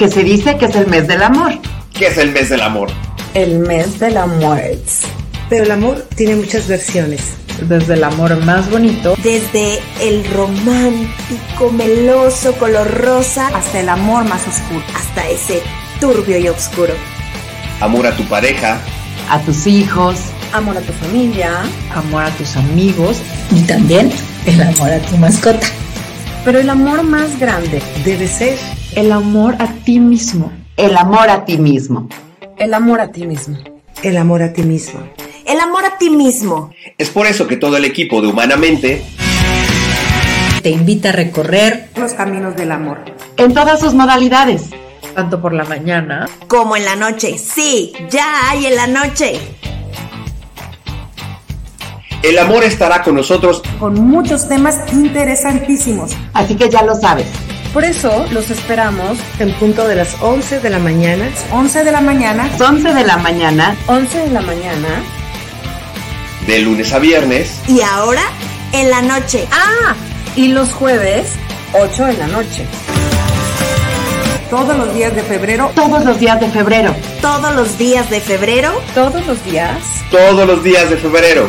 que se dice que es el mes del amor. ¿Qué es el mes del amor? El mes del amor. Pero el amor tiene muchas versiones. Desde el amor más bonito. Desde el romántico, meloso, color rosa. Hasta el amor más oscuro. Hasta ese turbio y oscuro. Amor a tu pareja. A tus hijos. Amor a tu familia. Amor a tus amigos. Y también el amor a tu mascota. Pero el amor más grande debe ser el amor a ti mismo. El amor a ti mismo. El amor a ti mismo. El amor a ti mismo. El amor a ti mismo. Es por eso que todo el equipo de Humanamente te invita a recorrer los caminos del amor. En todas sus modalidades. Tanto por la mañana como en la noche. Sí, ya hay en la noche. El amor estará con nosotros con muchos temas interesantísimos. Así que ya lo sabes. Por eso los esperamos en punto de las 11 de la mañana. 11 de la mañana. 11 de la mañana. 11 de la mañana. De lunes a viernes. Y ahora en la noche. Ah, y los jueves 8 de la noche. Todos los días de febrero. Todos los días de febrero. Todos los días de febrero. Todos los días. Todos los días de febrero.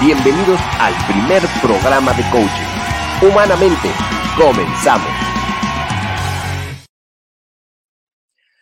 Bienvenidos al primer programa de coaching. Humanamente, comenzamos.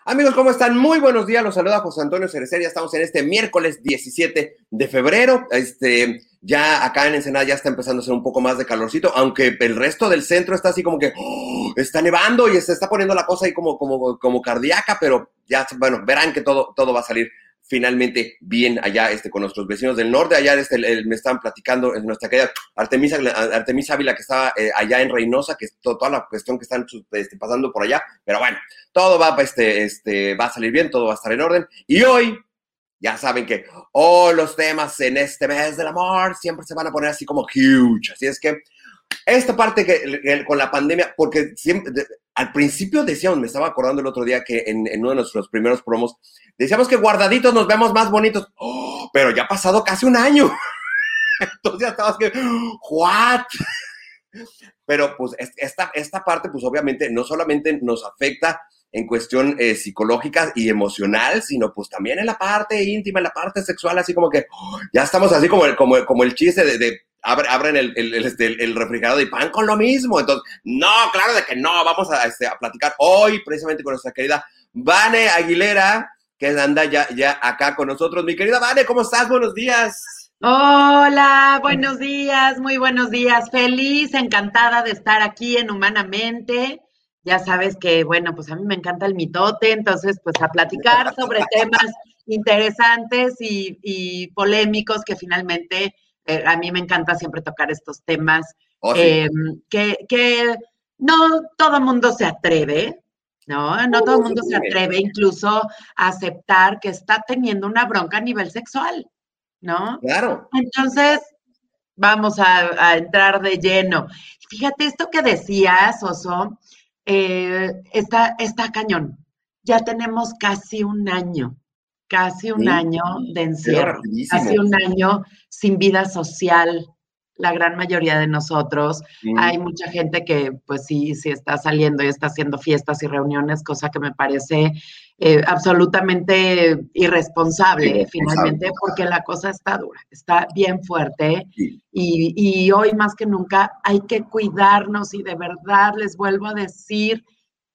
Amigos, ¿cómo están? Muy buenos días. Los saluda José Antonio Cerecer. Ya estamos en este miércoles 17 de febrero. Este, ya acá en Ensenada ya está empezando a ser un poco más de calorcito, aunque el resto del centro está así como que ¡oh! está nevando y se está poniendo la cosa ahí como, como, como cardíaca, pero ya, bueno, verán que todo, todo va a salir finalmente bien allá este, con nuestros vecinos del norte. Allá este, me estaban platicando en nuestra querida Artemisa, Artemisa Ávila, que estaba eh, allá en Reynosa, que es toda la cuestión que están este, pasando por allá. Pero bueno, todo va, este, este, va a salir bien, todo va a estar en orden. Y hoy, ya saben que oh, los temas en este mes del amor siempre se van a poner así como huge. Así es que esta parte que, que con la pandemia, porque siempre, al principio decíamos, me estaba acordando el otro día que en, uno de nuestros primeros promos, decíamos que guardaditos nos vemos más bonitos, oh, pero ya ha pasado casi un año. Entonces ya estabas que, ¿what? Pero pues esta, esta parte, pues obviamente no solamente nos afecta en cuestión eh, psicológica y emocional, sino pues también en la parte íntima, en la parte sexual, así como que oh, ya estamos así como el, como, el chiste de abren el, el, el, el, refrigerador y pan con lo mismo. Entonces, no, claro de que no, vamos a, este, a platicar hoy precisamente con nuestra querida Vane Aguilera, que anda ya, ya acá con nosotros. Mi querida Vane, ¿cómo estás? Buenos días. Hola, buenos días, muy buenos días. Feliz, encantada de estar aquí en Humanamente. Ya sabes que, bueno, pues a mí me encanta el mitote, entonces, pues a platicar sobre temas interesantes y, y polémicos que finalmente eh, a mí me encanta siempre tocar estos temas oh, sí. eh, que, que, no todo mundo se atreve, ¿no? No todo el mundo se atreve incluso a aceptar que está teniendo una bronca a nivel sexual, ¿no? Claro. Entonces, vamos a, a entrar de lleno. Fíjate, esto que decías, Oso, eh, está, está cañón. Ya tenemos casi un año casi un Sí. año de encierro, casi un año sin vida social, la gran mayoría de nosotros. Hay mucha gente que, pues sí, sí está saliendo y está haciendo fiestas y reuniones, cosa que me parece eh, absolutamente irresponsable, finalmente, porque la cosa está dura, está bien fuerte. Y hoy más que nunca hay que cuidarnos y de verdad les vuelvo a decir,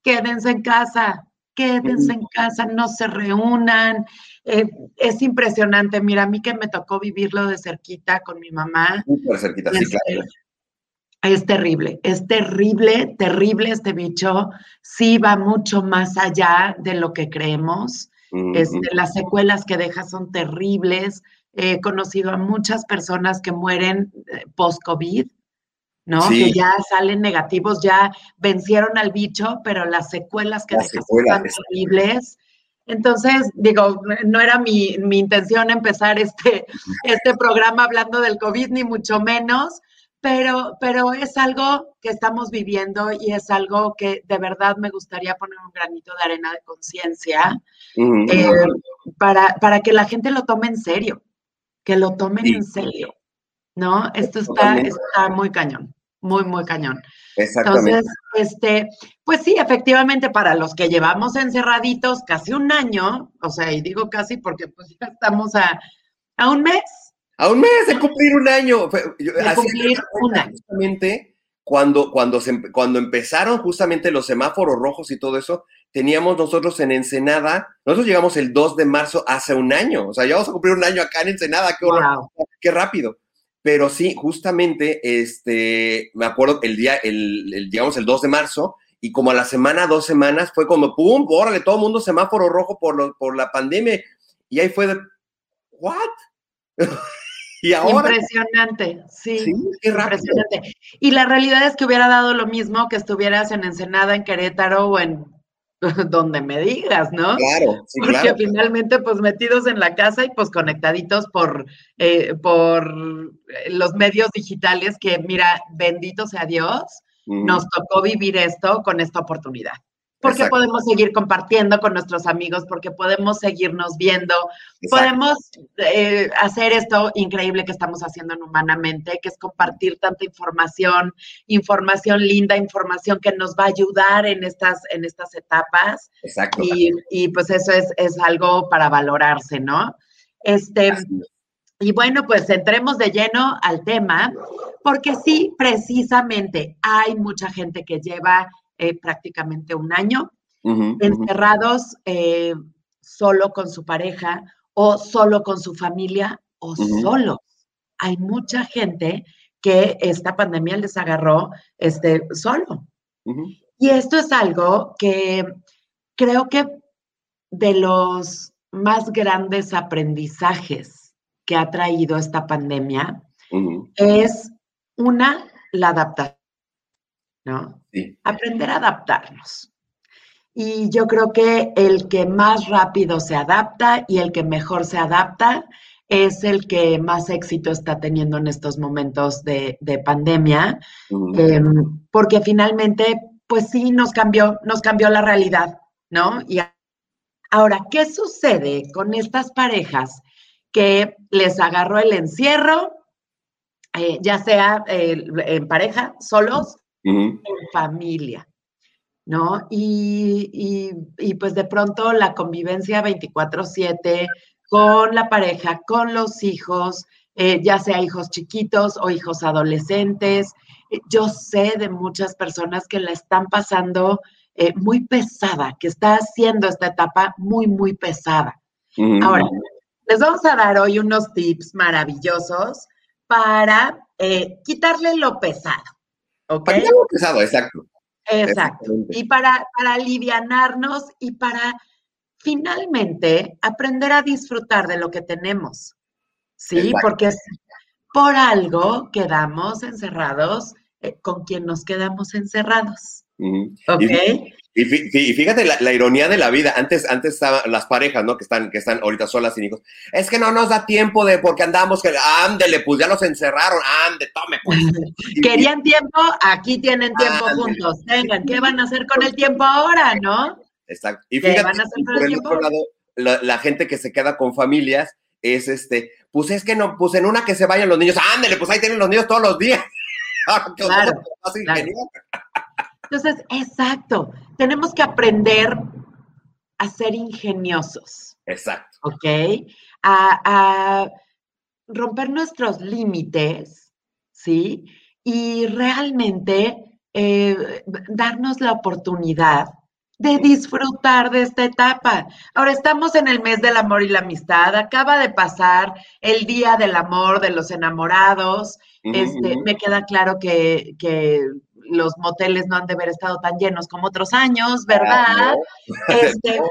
quédense en casa, quédense en casa, no se reúnan. Eh, es impresionante, mira, a mí que me tocó vivirlo de cerquita con mi mamá. Súper cerquita, sí, Este, claro. Es terrible, es terrible, terrible este bicho. Sí va mucho más allá de lo que creemos. Este, las secuelas que deja son terribles. He conocido a muchas personas que mueren eh, post-COVID, ¿no? Sí. Que ya salen negativos, ya vencieron al bicho, pero las secuelas que Las deja secuelas, son terribles. Entonces, digo, no era mi, mi intención empezar este, este programa hablando del COVID, ni mucho menos, pero, pero es algo que estamos viviendo y es algo que de verdad me gustaría poner un granito de arena de conciencia Mm, eh, para, para que la gente lo tome en serio, que lo tomen Sí. en serio, ¿no? Esto está, está muy cañón, muy, muy cañón. Exactamente. Entonces, este, pues sí, efectivamente, para los que llevamos encerraditos casi un año, o sea, y digo casi porque pues ya estamos a, a un mes A un mes de cumplir un año. Yo- de cumplir un año. Justamente cuando, cuando, se, cuando empezaron justamente los semáforos rojos y todo eso, teníamos nosotros en Ensenada, nosotros llegamos el 2 de marzo hace un año. O sea, ya vamos a cumplir un año acá en Ensenada. Qué horror. Wow. qué rápido. Pero sí, justamente, este, me acuerdo el día, el, el, digamos, el 2 de marzo, y como a la semana, dos semanas, fue como, pum, órale, todo el mundo semáforo rojo por, lo, por la pandemia. Y ahí fue de, ¿what? y ahora, Impresionante, sí. sí, qué rápido. Impresionante. Y la realidad es que hubiera dado lo mismo que estuvieras en Ensenada, en Querétaro o en donde me digas, ¿no? Claro, sí, Porque claro. finalmente, pues metidos en la casa y pues conectaditos por, eh, por los medios digitales que, mira, bendito sea Dios, Mm, nos tocó vivir esto con esta oportunidad. Porque Exacto. podemos seguir compartiendo con nuestros amigos, porque podemos seguirnos viendo, exacto. podemos eh, hacer esto increíble que estamos haciendo en Humanamente, que es compartir tanta información, información linda, información que nos va a ayudar en estas, en estas etapas. Exacto. Y, y, pues eso es, es algo para valorarse, ¿no? Este, y bueno, pues entremos de lleno al tema, porque sí, precisamente hay mucha gente que lleva eh, prácticamente un año encerrados eh, solo con su pareja o solo con su familia o Ujú. solos. Hay mucha gente que esta pandemia les agarró este, solo. Y esto es algo que creo que de los más grandes aprendizajes que ha traído esta pandemia es una, la adaptación, ¿no? Sí. Aprender a adaptarnos. Y yo creo que el que más rápido se adapta y el que mejor se adapta es el que más éxito está teniendo en estos momentos de, de pandemia, eh, porque finalmente, pues sí, nos cambió, nos cambió la realidad, ¿no? Y ahora, ¿qué sucede con estas parejas que les agarró el encierro, eh, ya sea eh, en pareja, solos, En familia? ¿no? Y, y- y, pues de pronto la convivencia 24/7 con la pareja, con los hijos, eh, ya sea hijos chiquitos o hijos adolescentes. Eh, Yo sé de muchas personas que la están pasando eh, muy pesada, que está haciendo esta etapa muy, muy pesada. Ahora, les vamos a dar hoy unos tips maravillosos para eh, quitarle lo pesado. ¿Ok? Para algo pesado, exacto. Exacto. Y para, para alivianarnos y para finalmente aprender a disfrutar de lo que tenemos. Sí, Exacto. porque es por algo quedamos encerrados eh, con quien nos quedamos encerrados. Ujú. ¿Ok? Y- Y fí- fí- y fíjate la, la ironía de la vida. Antes, antes estaban las parejas, ¿no? Que están, que están ahorita solas sin hijos. Es que no nos da tiempo de porque andamos que ándele, pues ya los encerraron, ande, tome, pues. Querían tiempo, aquí tienen tiempo juntos. Vengan, ¿qué van a hacer con el tiempo ahora, no? Exacto. Y ¿Qué fíjate, van a hacer por el el otro lado, la, la gente que se queda con familias es este, pues es que no, pues en una que se vayan los niños, ándele, pues ahí tienen los niños todos los días. Claro, claro. Entonces, exacto, tenemos que aprender a ser ingeniosos. Exacto. ¿Ok? A, a romper nuestros límites, ¿sí? Y realmente eh, darnos la oportunidad de disfrutar de esta etapa. Ahora estamos en el mes del amor y la amistad, acaba de pasar el día del amor de los enamorados. Este, me queda claro que, que, los moteles no han de haber estado tan llenos como otros años, ¿verdad? Este,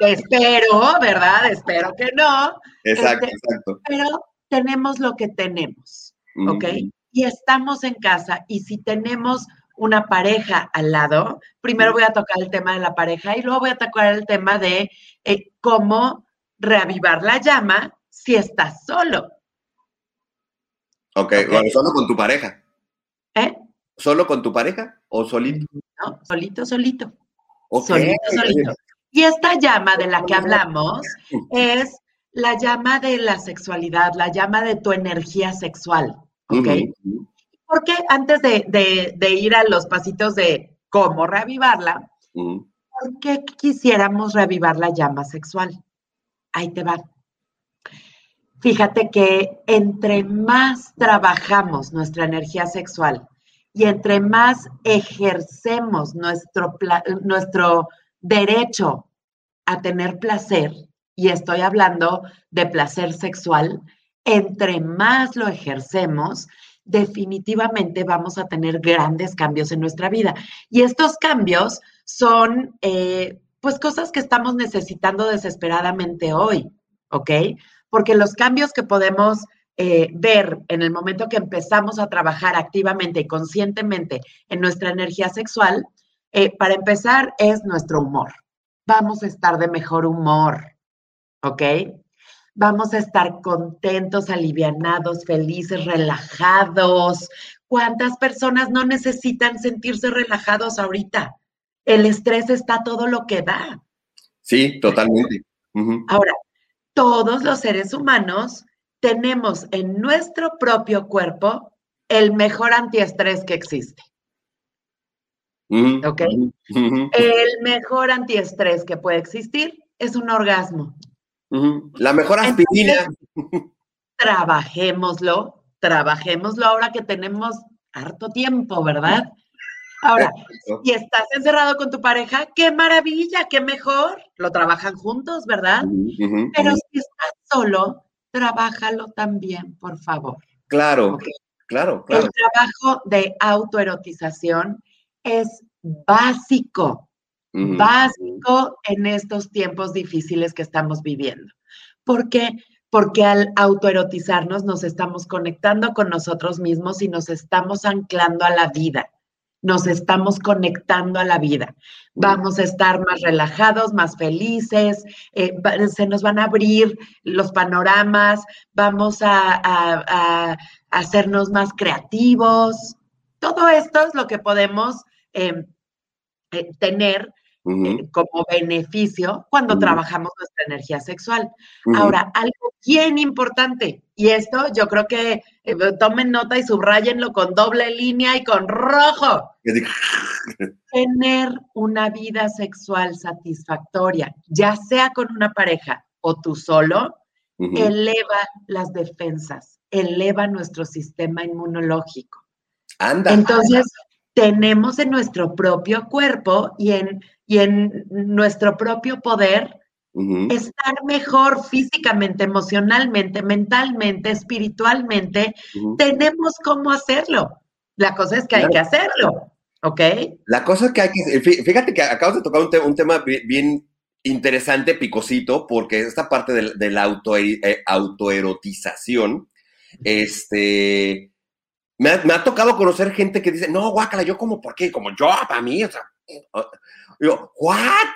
espero, ¿verdad? Espero que no. Exacto, Este, exacto. Pero tenemos lo que tenemos, ¿ok? Y estamos en casa y si tenemos una pareja al lado, primero voy a tocar el tema de la pareja y luego voy a tocar el tema de eh, cómo reavivar la llama si estás solo. Ok, bueno, solo con tu pareja. ¿Eh? ¿Solo con tu pareja o solito? ¿No? Solito, solito. Solito, solito. Y esta llama de la que hablamos es la llama de la sexualidad, la llama de tu energía sexual, ¿ok? Porque antes de, de- de ir a los pasitos de cómo reavivarla. ¿por qué quisiéramos reavivar la llama sexual? Ahí te va. Fíjate que entre más trabajamos nuestra energía sexual y entre más ejercemos nuestro, nuestro derecho a tener placer, y estoy hablando de placer sexual, entre más lo ejercemos, definitivamente vamos a tener grandes cambios en nuestra vida. Y estos cambios son, eh, pues, cosas que estamos necesitando desesperadamente hoy, ¿ok? Porque los cambios que podemos eh, ver en el momento que empezamos a trabajar activamente y conscientemente en nuestra energía sexual, eh, para empezar, es nuestro humor. Vamos a estar de mejor humor, ¿ok? Vamos a estar contentos, alivianados, felices, relajados. ¿Cuántas personas no necesitan sentirse relajados ahorita? El estrés está todo lo que da. Sí, totalmente. Ahora, todos los seres humanos tenemos en nuestro propio cuerpo el mejor antiestrés que existe. Ujú. Ok. Ujú. El mejor antiestrés que puede existir es un orgasmo. Ujú. La mejor aspirina. Trabajémoslo, trabajémoslo ahora que tenemos harto tiempo, ¿verdad? Ahora, si estás encerrado con tu pareja, qué maravilla, qué mejor. Lo trabajan juntos, ¿verdad? Ujú, Pero si estás solo, trabájalo también, por favor. Claro, claro, claro. El trabajo de autoerotización es básico, básico en estos tiempos difíciles que estamos viviendo. ¿Por qué? Porque al autoerotizarnos nos estamos conectando con nosotros mismos y nos estamos anclando a la vida. Nos estamos conectando a la vida. Vamos a estar más relajados, más felices, eh, se nos van a abrir los panoramas, vamos a, hacernos más creativos. Todo esto es lo que podemos eh, eh, tener Eh, como beneficio cuando trabajamos nuestra energía sexual. Ahora, algo bien importante, y esto yo creo que eh, tomen nota y subrayenlo con doble línea y con rojo, tener una vida sexual satisfactoria, ya sea con una pareja o tú solo, eleva las defensas, eleva nuestro sistema inmunológico. Anda. Entonces, tenemos en nuestro propio cuerpo y en, y en nuestro propio poder estar mejor físicamente, emocionalmente, mentalmente, espiritualmente. Tenemos cómo hacerlo. La cosa es que hay Claro. que hacerlo, ¿ok? La cosa es que hay que. fí- Fíjate que acabas de tocar un, te- un tema bi- bien interesante, picosito, porque esta parte de, la auto, eh, autoerotización, este. Me ha, me ha tocado conocer gente que dice, no, guácala, yo como, ¿por qué? Como yo, para mí, o sea. Yo, ¿what?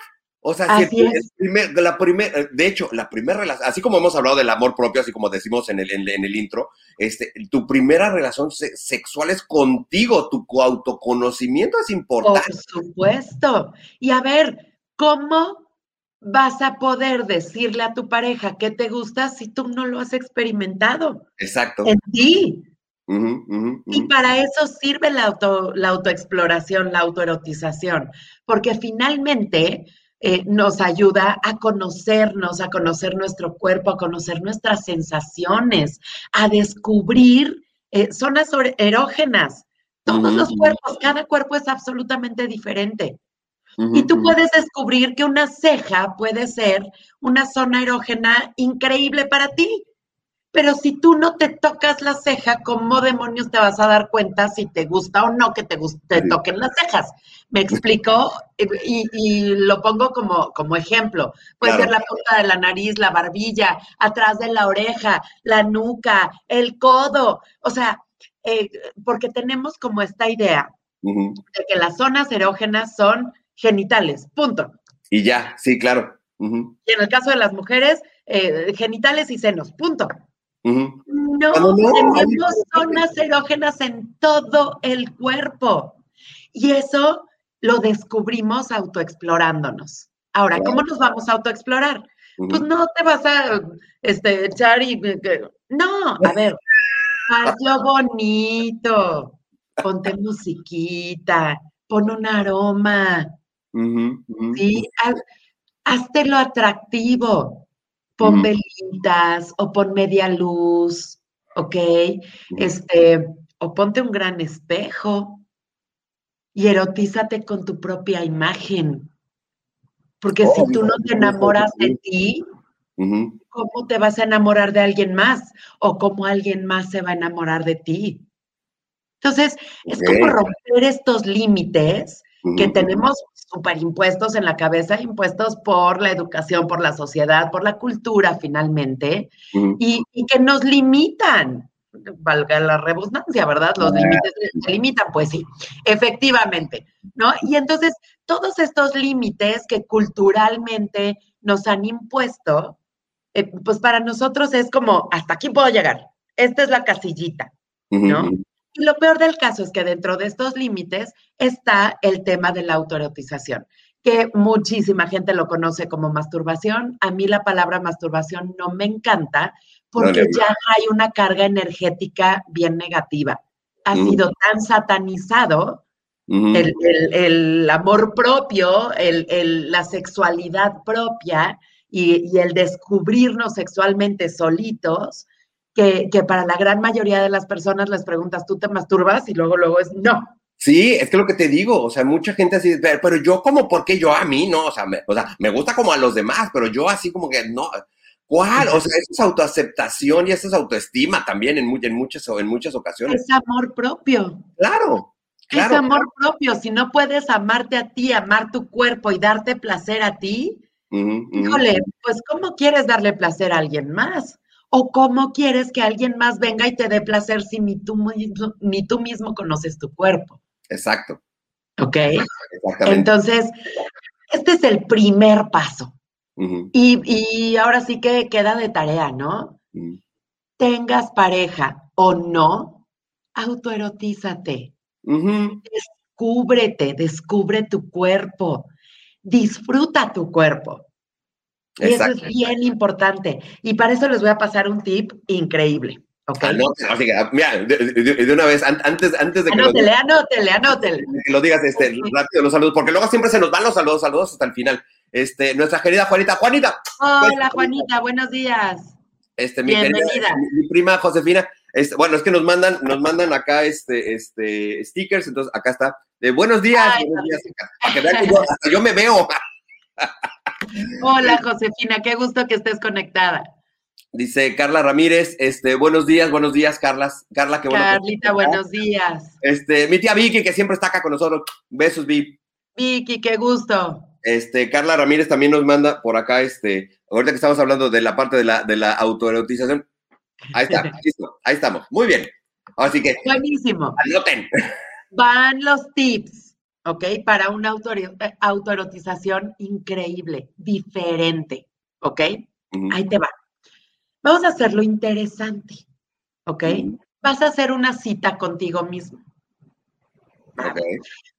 O sea, si el- es. el primer- la primer, de hecho, la primera relación, así como hemos hablado del amor propio, así como decimos en el, en, en el intro, este, tu primera relación se- sexual es contigo, tu co- autoconocimiento es Por importante. supuesto. Y a ver, ¿cómo vas a poder decirle a tu pareja que te gusta si tú no lo has experimentado Exacto. en ti? Y para eso sirve la, auto, la autoexploración, la autoerotización, porque finalmente eh, nos ayuda a conocernos, a conocer nuestro cuerpo, a conocer nuestras sensaciones, a descubrir eh, zonas erógenas. Todos los cuerpos, cada cuerpo es absolutamente diferente. Y tú puedes descubrir que una ceja puede ser una zona erógena increíble para ti. Pero si tú no te tocas la ceja, ¿cómo demonios te vas a dar cuenta si te gusta o no que te, te toquen las cejas? ¿Me explico? Y, y lo pongo como, como ejemplo. Puede Claro. ser la punta de la nariz, la barbilla, atrás de la oreja, la nuca, el codo. O sea, eh, porque tenemos como esta idea de que las zonas erógenas son genitales, punto. Y ya, sí, claro. Y en el caso de las mujeres, eh, genitales y senos, punto. No, tenemos zonas erógenas en todo el cuerpo. Y eso lo descubrimos autoexplorándonos. Ahora, ¿cómo nos vamos a autoexplorar? Pues no te vas a este, echar y... que- No, a ver, hazlo bonito, ponte musiquita, pon un aroma, ujú. ¿sí? Haz, hazte lo atractivo, pon Ujú. O pon media luz, ¿ok? Este, o ponte un gran espejo y erotízate con tu propia imagen. Porque si tú no te enamoras de ti. ¿cómo te vas a enamorar de alguien más? ¿O cómo alguien más se va a enamorar de ti? Entonces, es como romper estos límites que Ujú. Tenemos superimpuestos en la cabeza, impuestos por la educación, por la sociedad, por la cultura finalmente, y, y que nos limitan. Valga la redundancia, ¿verdad? Los límites se limitan, pues sí, efectivamente, ¿no? Y entonces, todos estos límites que culturalmente nos han impuesto, eh, pues para nosotros es como, hasta aquí puedo llegar, esta es la casillita, ¿no? Y lo peor del caso es que dentro de estos límites está el tema de la autoerotización, que muchísima gente lo conoce como masturbación. A mí la palabra masturbación no me encanta porque ya hay una carga energética bien negativa. Ha Ujú. sido tan satanizado Ujú. el, el- el amor propio, el- la sexualidad propia y, y el descubrirnos sexualmente solitos, que, que para la gran mayoría de las personas les preguntas, ¿tú te masturbas? Y luego, luego es no. Sí, es que lo que te digo, o sea, mucha gente así, pero, pero yo como, ¿por qué yo a mí? No, o sea, me, o sea, me gusta como a los demás, pero yo así como que no. ¿Cuál? O sea, eso es autoaceptación y eso es autoestima también en, en, muchas, en muchas ocasiones. Es amor propio. Claro, claro. es amor propio. Si no puedes amarte a ti, amar tu cuerpo y darte placer a ti, híjole, pues ¿cómo quieres darle placer a alguien más? ¿O cómo quieres que alguien más venga y te dé placer si ni tú, mismo- ni tú mismo conoces tu cuerpo? Exacto, ¿Ok? exactamente. Entonces, este es el primer paso. Y, y ahora sí que queda de tarea, ¿no? Tengas pareja o no, autoerotízate. Descúbrete, descubre tu cuerpo, disfruta tu cuerpo. Y eso es bien importante. Y para eso les voy a pasar un tip increíble. ¿Ok? Anótelo, así que, ah, mira, de, de- de una vez, an- antes, antes de que lo, Anótele, anótele, anótele. que lo digas este, rápido los saludos, porque luego siempre se nos van los saludos, saludos hasta el final. Este, nuestra querida Juanita, Juanita, Hola, Juanita, buenos días. este, mi querida, Bienvenida. mi, mi prima Josefina, este, bueno, es que nos mandan, nos mandan acá este, este, stickers, entonces acá está. De buenos días, Ay, buenos días. Para que vean que yo, hasta yo me veo. Hola, Josefina, qué gusto que estés conectada. Dice Carla Ramírez, este, buenos días, buenos días, Carla. Carla, qué bueno. Carlita, buenos días. Este, mi tía Vicky, que siempre está acá con nosotros. Besos, Vi. Vicky, qué gusto. Este, Carla Ramírez también nos manda por acá, este, ahorita que estamos hablando de la parte de la, de la autoerotización. Ahí está, listo, ahí estamos. Muy bien. Así que, Buenísimo. anoten. Van los tips, ¿ok? Para una autoero- eh, autoerotización increíble, diferente, ¿ok? Ahí te va. Vamos a hacerlo interesante, ¿ok? Vas a hacer una cita contigo mismo. ok.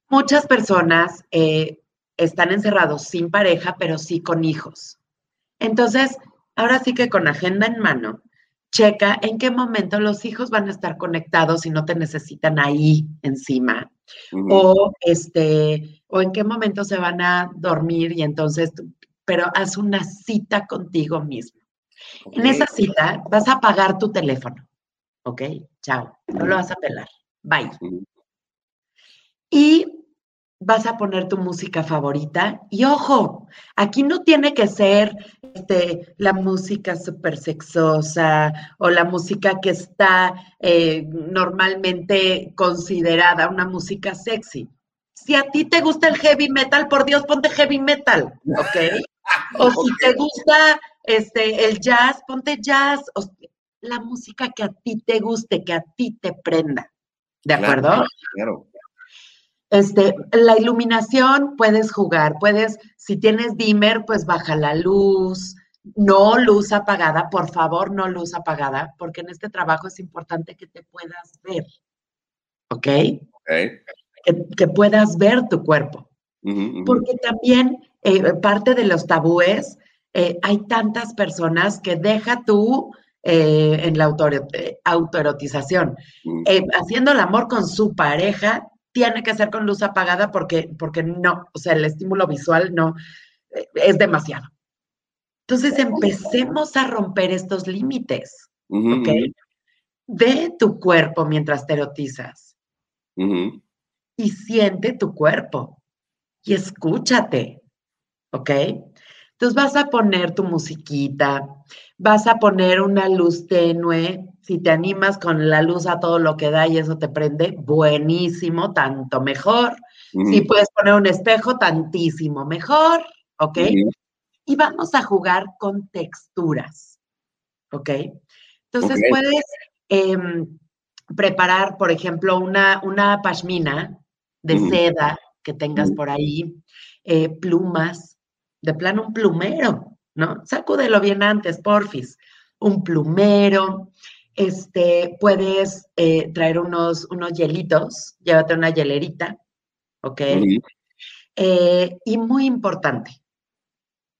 Muchas personas eh, están encerrados sin pareja, pero sí con hijos. Entonces, ahora sí que con agenda en mano, checa en qué momento los hijos van a estar conectados y no te necesitan ahí encima. O este, o en qué momento se van a dormir y entonces, pero haz una cita contigo mismo. En esa cita vas a apagar tu teléfono. ¿Ok? Chao. No lo vas a pelar. Bye. Y vas a poner tu música favorita. Y ojo, aquí no tiene que ser este, la música súper sexosa o la música que está eh, normalmente considerada una música sexy. Si a ti te gusta el heavy metal, por Dios, ponte heavy metal, ¿ok? O si te gusta este, el jazz, ponte jazz. O, la música que a ti te guste, que a ti te prenda. ¿De acuerdo? Claro. Este, la iluminación puedes jugar, puedes, si tienes dimmer, pues baja la luz, no luz apagada, por favor, no luz apagada, porque en este trabajo es importante que te puedas ver, ¿ok? Okay. Que, que, puedas ver tu cuerpo. Uh -huh, uh -huh. Porque también eh, parte de los tabúes, eh, hay tantas personas que deja tú eh, en la autoerotización, uh -huh. haciendo el amor con su pareja, tiene que ser con luz apagada porque, porque no, o sea, el estímulo visual no, es demasiado. Entonces empecemos a romper estos límites, uh -huh. ¿ok? Ve tu cuerpo mientras te erotizas uh -huh. y siente tu cuerpo y escúchate, ¿ok? Entonces vas a poner tu musiquita, vas a poner una luz tenue, si te animas con la luz a todo lo que da y eso te prende, buenísimo, tanto mejor. Uh -huh. Si puedes poner un espejo, tantísimo mejor, ¿ok? Uh -huh. Y vamos a jugar con texturas, ¿ok? Entonces okay. puedes eh, preparar, por ejemplo, una, una pashmina de uh -huh. seda que tengas por ahí, eh, plumas, de plano un plumero, ¿no? Sacúdelo bien antes, porfis. Un plumero, este, puedes eh, traer unos, unos hielitos, llévate una hielerita, ¿ok? Eh, y muy importante,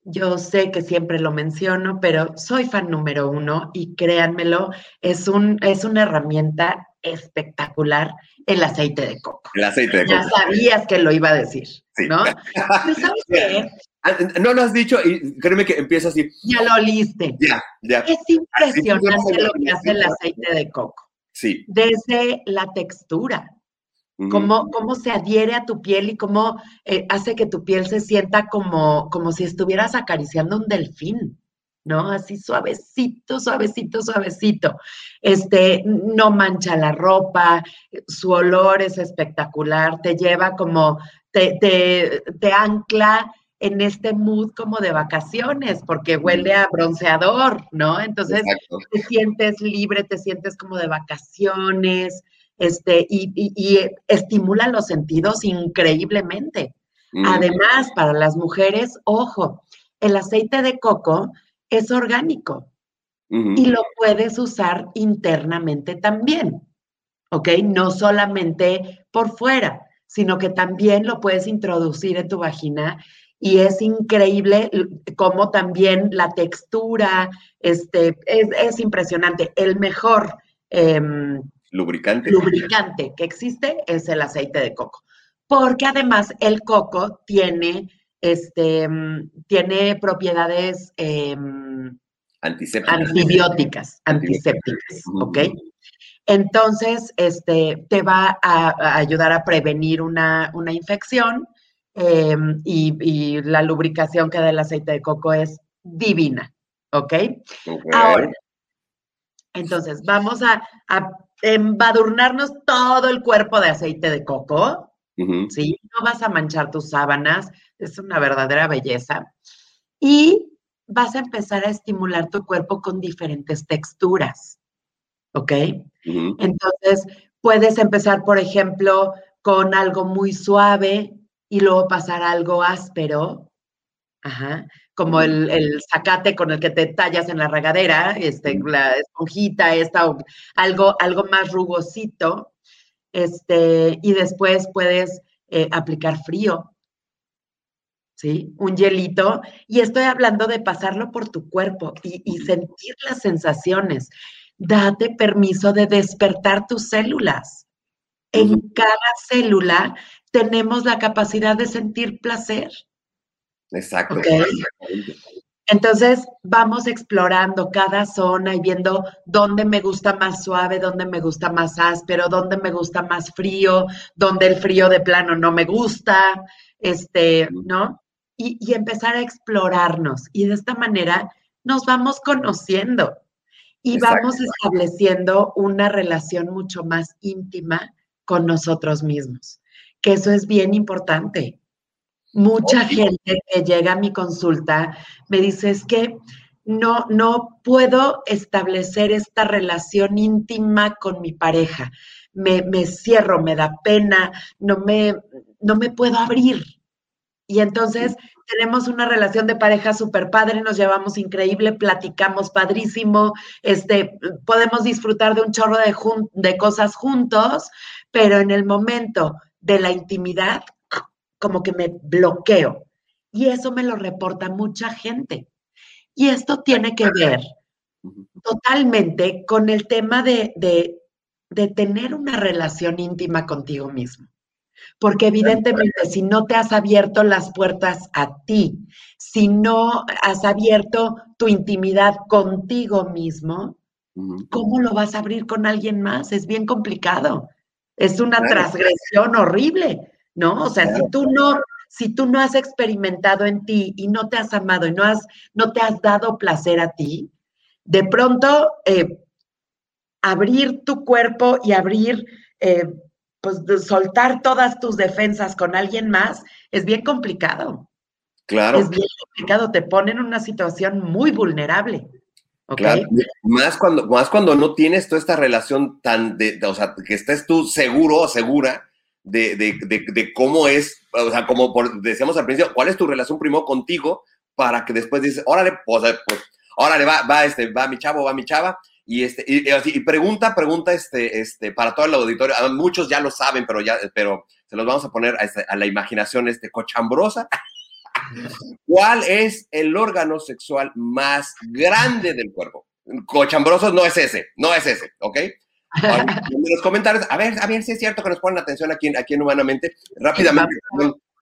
yo sé que siempre lo menciono, pero soy fan número uno y créanmelo, es, un, es una herramienta espectacular el aceite de coco. El aceite de coco. Ya sabías que lo iba a decir, sí. ¿no? Pero ¿sabes qué? Ah, no lo has dicho y créeme que empieza así. Ya lo oliste. Ya, ya. Es impresionante lo que hace el aceite de coco. Sí. Desde la textura, cómo, cómo, se adhiere a tu piel y cómo eh, hace que tu piel se sienta como, como si estuvieras acariciando un delfín. ¿no? Así suavecito, suavecito, suavecito. Este, no mancha la ropa, su olor es espectacular, te lleva como, te, te, te ancla en este mood como de vacaciones, porque huele a bronceador, ¿no? Entonces Exacto. te sientes libre, te sientes como de vacaciones, este, y, y, y estimula los sentidos increíblemente. Mm. Además, para las mujeres, ojo, el aceite de coco es orgánico uh -huh. y lo puedes usar internamente también, ¿ok? No solamente por fuera, sino que también lo puedes introducir en tu vagina y es increíble cómo también la textura, este, es, es impresionante. El mejor eh, lubricante. lubricante que existe es el aceite de coco, porque además el coco tiene, este, tiene propiedades eh, antisépticas, antibióticas, antisépticas, ¿ok? Entonces, este, te va a, a ayudar a prevenir una, una infección eh, y, y, la lubricación que da el aceite de coco es divina, ¿ok? okay. Ahora, entonces vamos a, a, embadurnarnos todo el cuerpo de aceite de coco, uh -huh. ¿sí? No vas a manchar tus sábanas, es una verdadera belleza. Y vas a empezar a estimular tu cuerpo con diferentes texturas, ¿ok? Uh -huh. Entonces, puedes empezar, por ejemplo, con algo muy suave, y luego pasar a algo áspero, ajá, como el, el, zacate con el que te tallas en la regadera, este, la esponjita, esta, algo, algo más rugosito, este, y después puedes eh, aplicar frío, ¿sí? Un hielito. Y estoy hablando de pasarlo por tu cuerpo y, y sentir las sensaciones. Date permiso de despertar tus células. En cada célula tenemos la capacidad de sentir placer. Exacto. Entonces, vamos explorando cada zona y viendo dónde me gusta más suave, dónde me gusta más áspero, dónde me gusta más frío, dónde el frío de plano no me gusta, este, ¿no? Y, y empezar a explorarnos. Y de esta manera nos vamos conociendo y vamos estableciendo una relación mucho más íntima con nosotros mismos, que eso es bien importante. Mucha gente que llega a mi consulta me dice es que no, no puedo establecer esta relación íntima con mi pareja. Me, me cierro, me da pena, no me, no me puedo abrir. Y entonces tenemos una relación de pareja súper padre, nos llevamos increíble, platicamos padrísimo, este, podemos disfrutar de un chorro de, de cosas juntos, pero en el momento de la intimidad como que me bloqueo. Y eso me lo reporta mucha gente. Y esto tiene que ver totalmente con el tema de, de, de tener una relación íntima contigo mismo. Porque evidentemente si no te has abierto las puertas a ti, si no has abierto tu intimidad contigo mismo, ¿cómo lo vas a abrir con alguien más? Es bien complicado. Es una transgresión horrible. ¿no? O sea, si tú no, si tú no has experimentado en ti y no te has amado y no, has, no te has dado placer a ti, de pronto eh, abrir tu cuerpo y abrir, eh, pues soltar todas tus defensas con alguien más es bien complicado. Claro. Es bien complicado, te pone en una situación muy vulnerable. Claro, más cuando, más cuando no tienes toda esta relación tan de, o sea, que estés tú seguro o segura de, de, de, cómo es, o sea, como decíamos al principio, cuál es tu relación primero contigo para que después dices, órale, pues, pues órale, va, va, este, va mi chavo, va mi chava, y, este, y, y, pregunta, pregunta, este, este, para todo el auditorio, muchos ya lo saben, pero ya, pero se los vamos a poner a, este, a la imaginación, este, cochambrosa. ¿Cuál es el órgano sexual más grande del cuerpo? Cochambrosos no es ese, no es ese, ¿ok? en los comentarios, a ver, a ver si es cierto que nos ponen atención aquí, aquí en Humanamente. Rápidamente,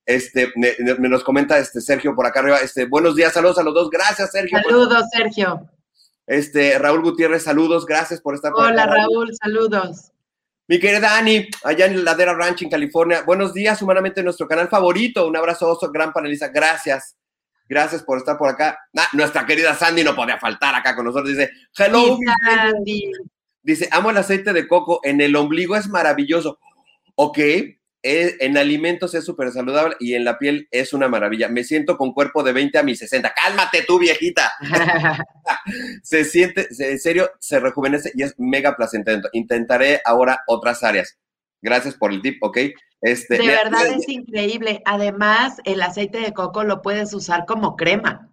este, me, me, nos comenta este Sergio por acá arriba, este, buenos días, saludos a los dos, gracias Sergio. Saludos, Sergio. Este, Raúl Gutiérrez, saludos, gracias por estar por Hola, Raúl, saludos. Mi querida Dani, allá en Ladera Ranch, en California. Buenos días, humanamente, nuestro canal favorito. Un abrazo, oso, gran panelista. Gracias. Gracias por estar por acá. Ah, nuestra querida Sandy no podía faltar acá con nosotros. Dice, hello. Sandy. Dice, amo el aceite de coco, en el ombligo es maravilloso. Ok, es, en alimentos es súper saludable y en la piel es una maravilla. Me siento con cuerpo de 20 a mis 60. Cálmate tú, viejita. se siente, en serio, se rejuvenece y es mega placentero. Intentaré ahora otras áreas. Gracias por el tip, ¿ok? Este, de verdad es increíble. Además, el aceite de coco lo puedes usar como crema.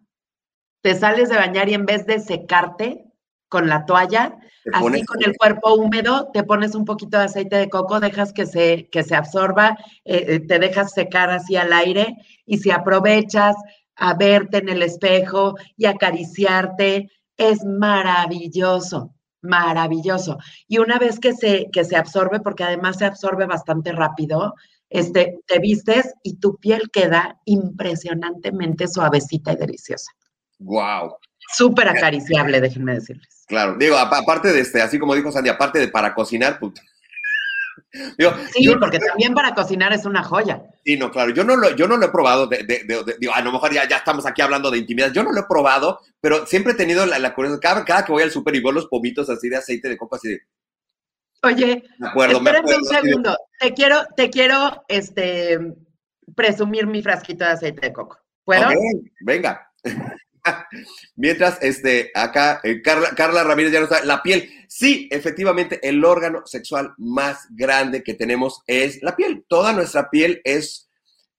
Te sales de bañar y en vez de secarte con la toalla, así con el cuerpo húmedo, te pones un poquito de aceite de coco, dejas que se, que se absorba, eh, te dejas secar así al aire y si aprovechas a verte en el espejo y acariciarte, es maravilloso, maravilloso. Y una vez que se, que se absorbe, porque además se absorbe bastante rápido, este, te vistes y tu piel queda impresionantemente suavecita y deliciosa. ¡Wow! Súper acariciable, déjenme decirles. Claro, digo, aparte de este, así como dijo Sandy, aparte de para cocinar, pues, digo, sí, yo, porque también para cocinar es una joya. Sí, no, claro, yo no lo, yo no lo he probado, de, de, de, digo, a lo mejor ya, ya estamos aquí hablando de intimidad, yo no lo he probado, pero siempre he tenido la, la curiosidad, cada, cada, que voy al súper y veo los pomitos así de aceite de coco, así de... Oye, me acuerdo, espérame me acuerdo, un segundo, te quiero, te quiero, este, presumir mi frasquito de aceite de coco. ¿Puedo? Okay, venga. Mientras, este, acá, eh, Carla, Carla, Ramírez ya nos está, la piel. Sí, efectivamente, el órgano sexual más grande que tenemos es la piel. Toda nuestra piel es,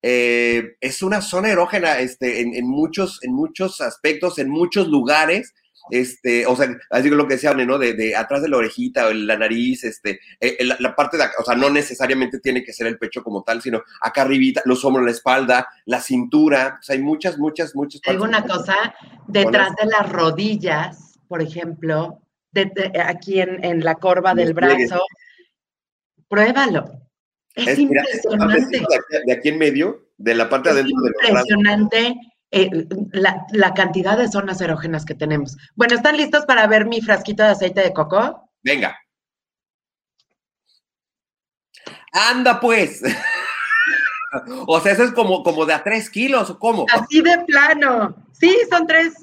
eh, es una zona erógena este, en, en, muchos, en muchos aspectos, en muchos lugares. Este, o sea, así lo que decía, ¿no? De, de atrás de la orejita, o la nariz, este, eh, la, la parte de acá, o sea, no necesariamente tiene que ser el pecho como tal, sino acá arribita, los hombros, la espalda, la cintura, o sea, hay muchas, muchas, muchas Te digo una cosa, detrás de las rodillas, por ejemplo, de- de- aquí en, en la corva del pliegues. brazo, pruébalo. Es, Es, mira, impresionante. de aquí, de aquí en medio, de la parte de Es adentro de los brazos. impresionante eh, la, la cantidad de zonas erógenas que tenemos. Bueno, ¿están listos para ver mi frasquito de aceite de coco? Venga. Anda pues. o sea, eso es como, como de a tres kilos, ¿o cómo? Así de plano. Sí, son tres.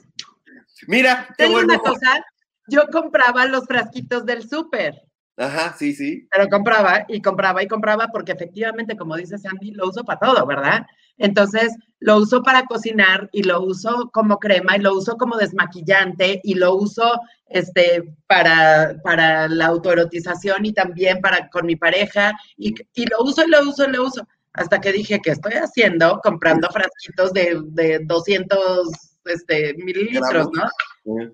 Mira, Te digo una cosa, yo compraba los frasquitos del súper, Ajá, sí, sí. pero compraba y compraba y compraba porque efectivamente, como dice Sandy, lo uso para todo, ¿verdad? Entonces, lo uso para cocinar y lo uso como crema y lo uso como desmaquillante y lo uso este, para, para la autoerotización y también para con mi pareja y, y lo uso y lo uso y lo uso. Hasta que dije, ¿qué estoy haciendo? Comprando frasquitos de, de 200 este, mililitros, ¿no?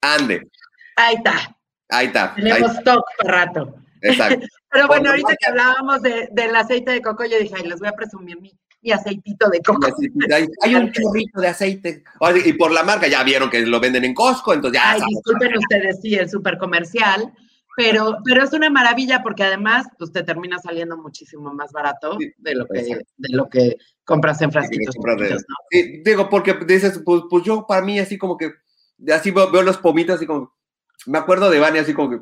Ande. Ahí está. Ahí está. ahí Tenemos está. stock para rato. Exacto. Pero bueno, ahorita que hablábamos de- del aceite de coco, yo dije, ay, les voy a presumir mi, mi aceitito de coco. Hay, hay un chorrito de aceite. Y por la marca ya vieron que lo venden en Costco, entonces ya Ay, sabes. disculpen ustedes, sí, el súper comercial, pero, pero es una maravilla porque además, pues te termina saliendo muchísimo más barato Sí, de lo que, de lo que compras en Sí, frasquitos. compras de- chiquitos, ¿no? Sí, digo, porque dices, pues, pues yo para mí así como que, así veo, veo los pomitos así como, me acuerdo de Vania así como que,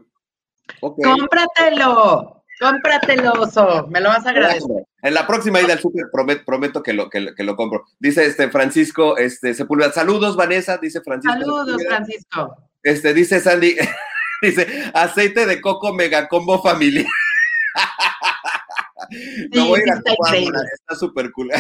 ok. ¡Cómpratelo! ¡Cómpratelo, oso! Me lo vas a agradecer. En la próxima ida al súper promet- prometo que lo, que, lo- que lo compro. Dice este Francisco este, Sepúlveda. Saludos, Vanessa, dice Francisco. Saludos. Francisco. Este, dice Sandy, dice, aceite de coco mega combo familiar. Voy a ir a sí, está probar, increíble. Mona, está súper cool.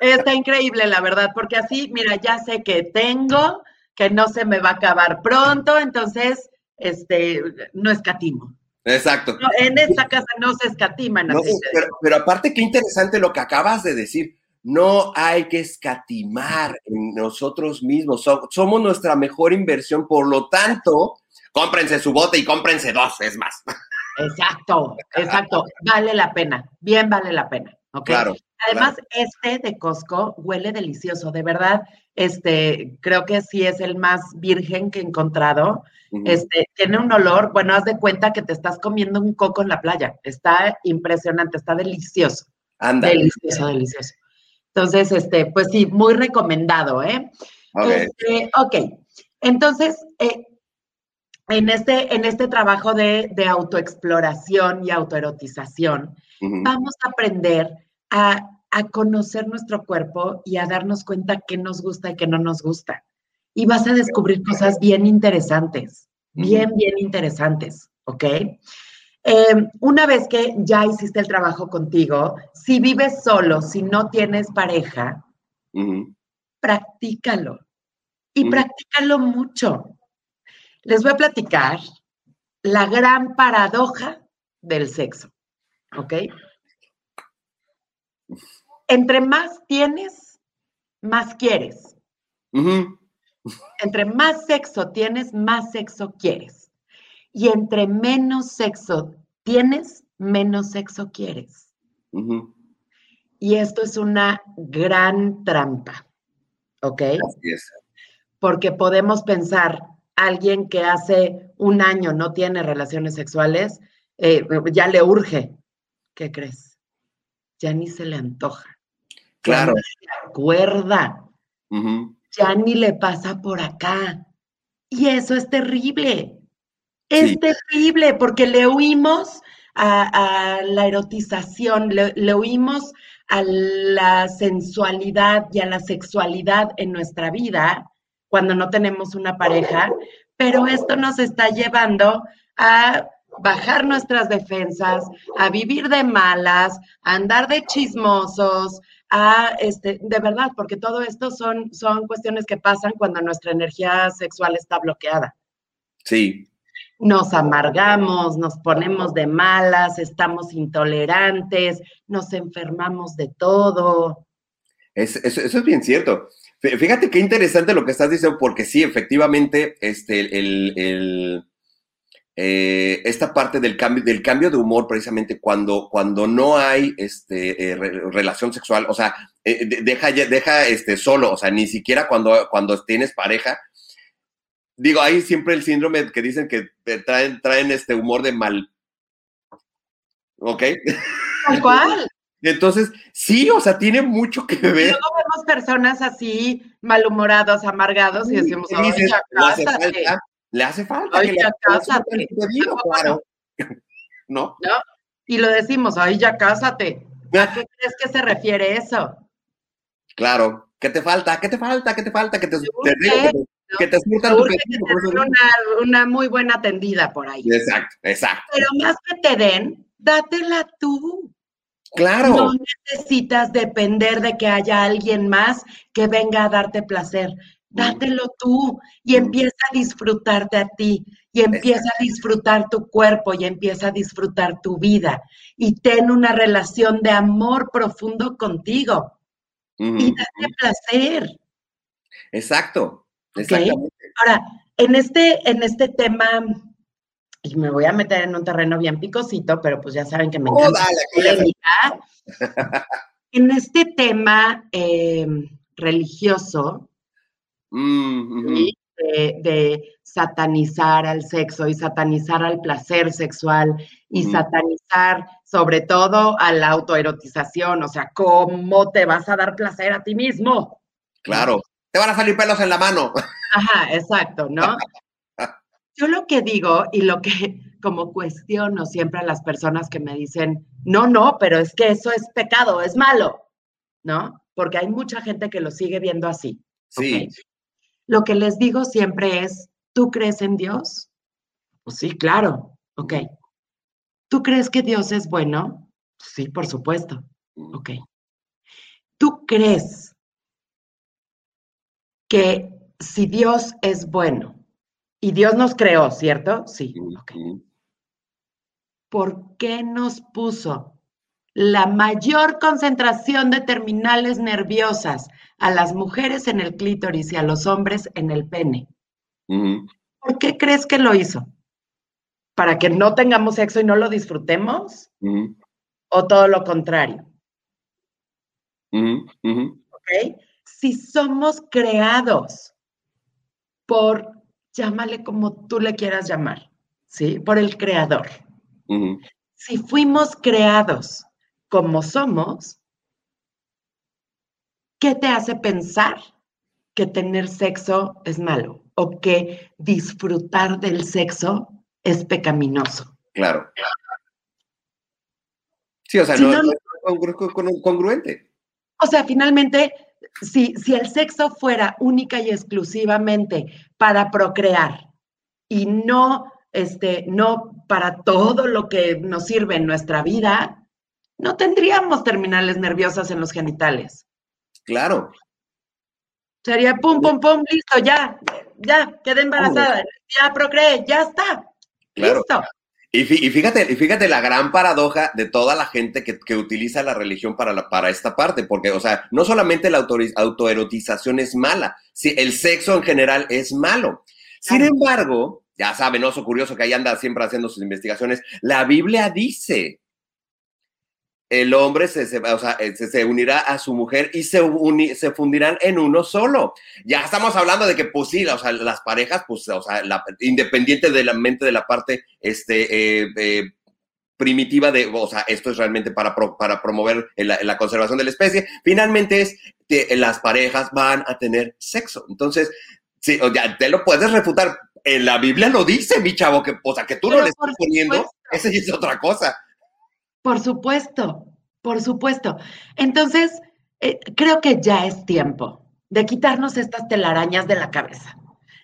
Está increíble, la verdad, porque así, mira, ya sé que tengo, que no se me va a acabar pronto, entonces, este, no escatimo. Exacto. No, en esta casa no se escatima en No, pero, pero aparte, qué interesante lo que acabas de decir. No hay que escatimar en nosotros mismos. So- somos nuestra mejor inversión. Por lo tanto, cómprense su bote y cómprense dos, es más. Exacto, exacto. Vale la pena, bien vale la pena. Claro. Además, este de Costco huele delicioso, de verdad. Este, creo que sí es el más virgen que he encontrado. Este, tiene un olor, bueno, haz de cuenta que te estás comiendo un coco en la playa. Está impresionante, está delicioso. Anda. Delicioso, delicioso. Entonces, este, pues sí, muy recomendado, ¿eh? Ok. Este, ok. Entonces, eh, en, este, en este trabajo de, de autoexploración y autoerotización, vamos a aprender a, a conocer nuestro cuerpo y a darnos cuenta qué nos gusta y qué no nos gusta. Y vas a descubrir cosas bien interesantes, bien, bien interesantes, ¿ok? Eh, una vez que ya hiciste el trabajo contigo, si vives solo, si no tienes pareja, practícalo y practícalo mucho. Les voy a platicar la gran paradoja del sexo, ¿ok? Entre más tienes, más quieres. Entre más sexo tienes, más sexo quieres. Y entre menos sexo tienes, menos sexo quieres. Y esto es una gran trampa, ¿ok? Así es. porque podemos pensar, alguien que hace un año no tiene relaciones sexuales, eh, ya le urge. ¿Qué crees? Ya ni se le antoja. Claro. Se acuerda. Ya ni le pasa por acá. Y eso es terrible. Es Sí. terrible porque le huimos a, a la erotización, le, le huimos a la sensualidad y a la sexualidad en nuestra vida cuando no tenemos una pareja, pero esto nos está llevando a bajar nuestras defensas, a vivir de malas, a andar de chismosos, a este, de verdad, porque todo esto son, son cuestiones que pasan cuando nuestra energía sexual está bloqueada. Sí. Nos amargamos, nos ponemos de malas, estamos intolerantes, nos enfermamos de todo. Es- eso, eso es bien cierto. Fíjate qué interesante lo que estás diciendo, porque sí, efectivamente, este, el, el, eh, esta parte del cambio, del cambio de humor, precisamente cuando, cuando no hay este, eh, relación sexual, o sea, eh, deja, deja este, solo, o sea, ni siquiera cuando, cuando tienes pareja. Digo, hay siempre el síndrome que dicen que traen, traen este humor de mal. ¿Ok? Tal cual. Entonces, sí, o sea, tiene mucho que ver. luego vemos personas así, malhumorados, amargados, y decimos. Le hace falta. Ay, que ya cásate. Claro. ¿No? ¿No? Y lo decimos, ay, ya cásate. ¿A qué crees que se refiere eso? Claro. ¿Qué te falta? ¿Qué te falta? ¿Qué te falta? Que te, te Urge, digo que te- que te tu que te una, una muy buena atendida por ahí. Exacto, exacto. Pero más que te den, dátela tú. Claro. No necesitas depender de que haya alguien más que venga a darte placer. Dátelo tú y empieza a disfrutarte a ti y empieza a disfrutar tu cuerpo y empieza a disfrutar tu vida y ten una relación de amor profundo contigo y date placer. Exacto. ¿ok? Exactamente. Ahora, en este, en este tema, y me voy a meter en un terreno bien picosito, pero pues ya saben que me Oh, encanta dale. En este tema eh, religioso, Mm, de, de satanizar al sexo y satanizar al placer sexual y satanizar sobre todo a la autoerotización, o sea, ¿cómo te vas a dar placer a ti mismo? Claro. Te van a salir pelos en la mano. Ajá, exacto, ¿no? Yo lo que digo y lo que como cuestiono siempre a las personas que me dicen, no, no, pero es que eso es pecado, es malo, ¿no? Porque hay mucha gente que lo sigue viendo así. Sí. Lo que les digo siempre es, ¿tú crees en Dios? Pues sí, claro, ok. ¿Tú crees que Dios es bueno? Sí, por supuesto, ok. ¿Tú crees que si Dios es bueno y Dios nos creó, ¿cierto? Sí, ok. ¿Por qué nos puso la mayor concentración de terminales nerviosas a las mujeres en el clítoris y a los hombres en el pene? ¿Por qué crees que lo hizo? ¿Para que no tengamos sexo y no lo disfrutemos? ¿O todo lo contrario? Si somos creados por, llámale como tú le quieras llamar, ¿sí? Por el creador. Si fuimos creados como somos, ¿qué te hace pensar que tener sexo es malo o que disfrutar del sexo es pecaminoso? Claro. Sí, o sea, Si no, es congru- con- congruente. O sea, finalmente, si, si el sexo fuera única y exclusivamente para procrear y no, este, no para todo lo que nos sirve en nuestra vida, no tendríamos terminales nerviosas en los genitales. Claro. Sería pum, pum, pum, listo, ya, ya, quedé embarazada, ya procreé, ya está. Claro. Listo. Y, fí- y fíjate, y fíjate la gran paradoja de toda la gente que, que utiliza la religión para, la- para esta parte, porque, o sea, no solamente la autoerotización es mala, sí, el sexo en general es malo. Sin embargo, ya saben, oso curioso que ahí anda siempre haciendo sus investigaciones, la Biblia dice, el hombre se, se- o sea, eh, se, se unirá a su mujer y se, uni- se fundirán en uno solo. Ya estamos hablando de que, pues sí, o sea, las parejas, pues, o sea, la- independiente de la mente de la parte, este, eh, eh, primitiva de, o sea, esto es realmente para, pro- para promover la, la conservación de la especie, finalmente es que las parejas van a tener sexo. Entonces, sí, o ya te lo puedes refutar. En la Biblia lo dice, mi chavo, que, o sea, que tú no le estás poniendo, esa es otra cosa. Por supuesto, por supuesto. Entonces, eh, creo que ya es tiempo de quitarnos estas telarañas de la cabeza,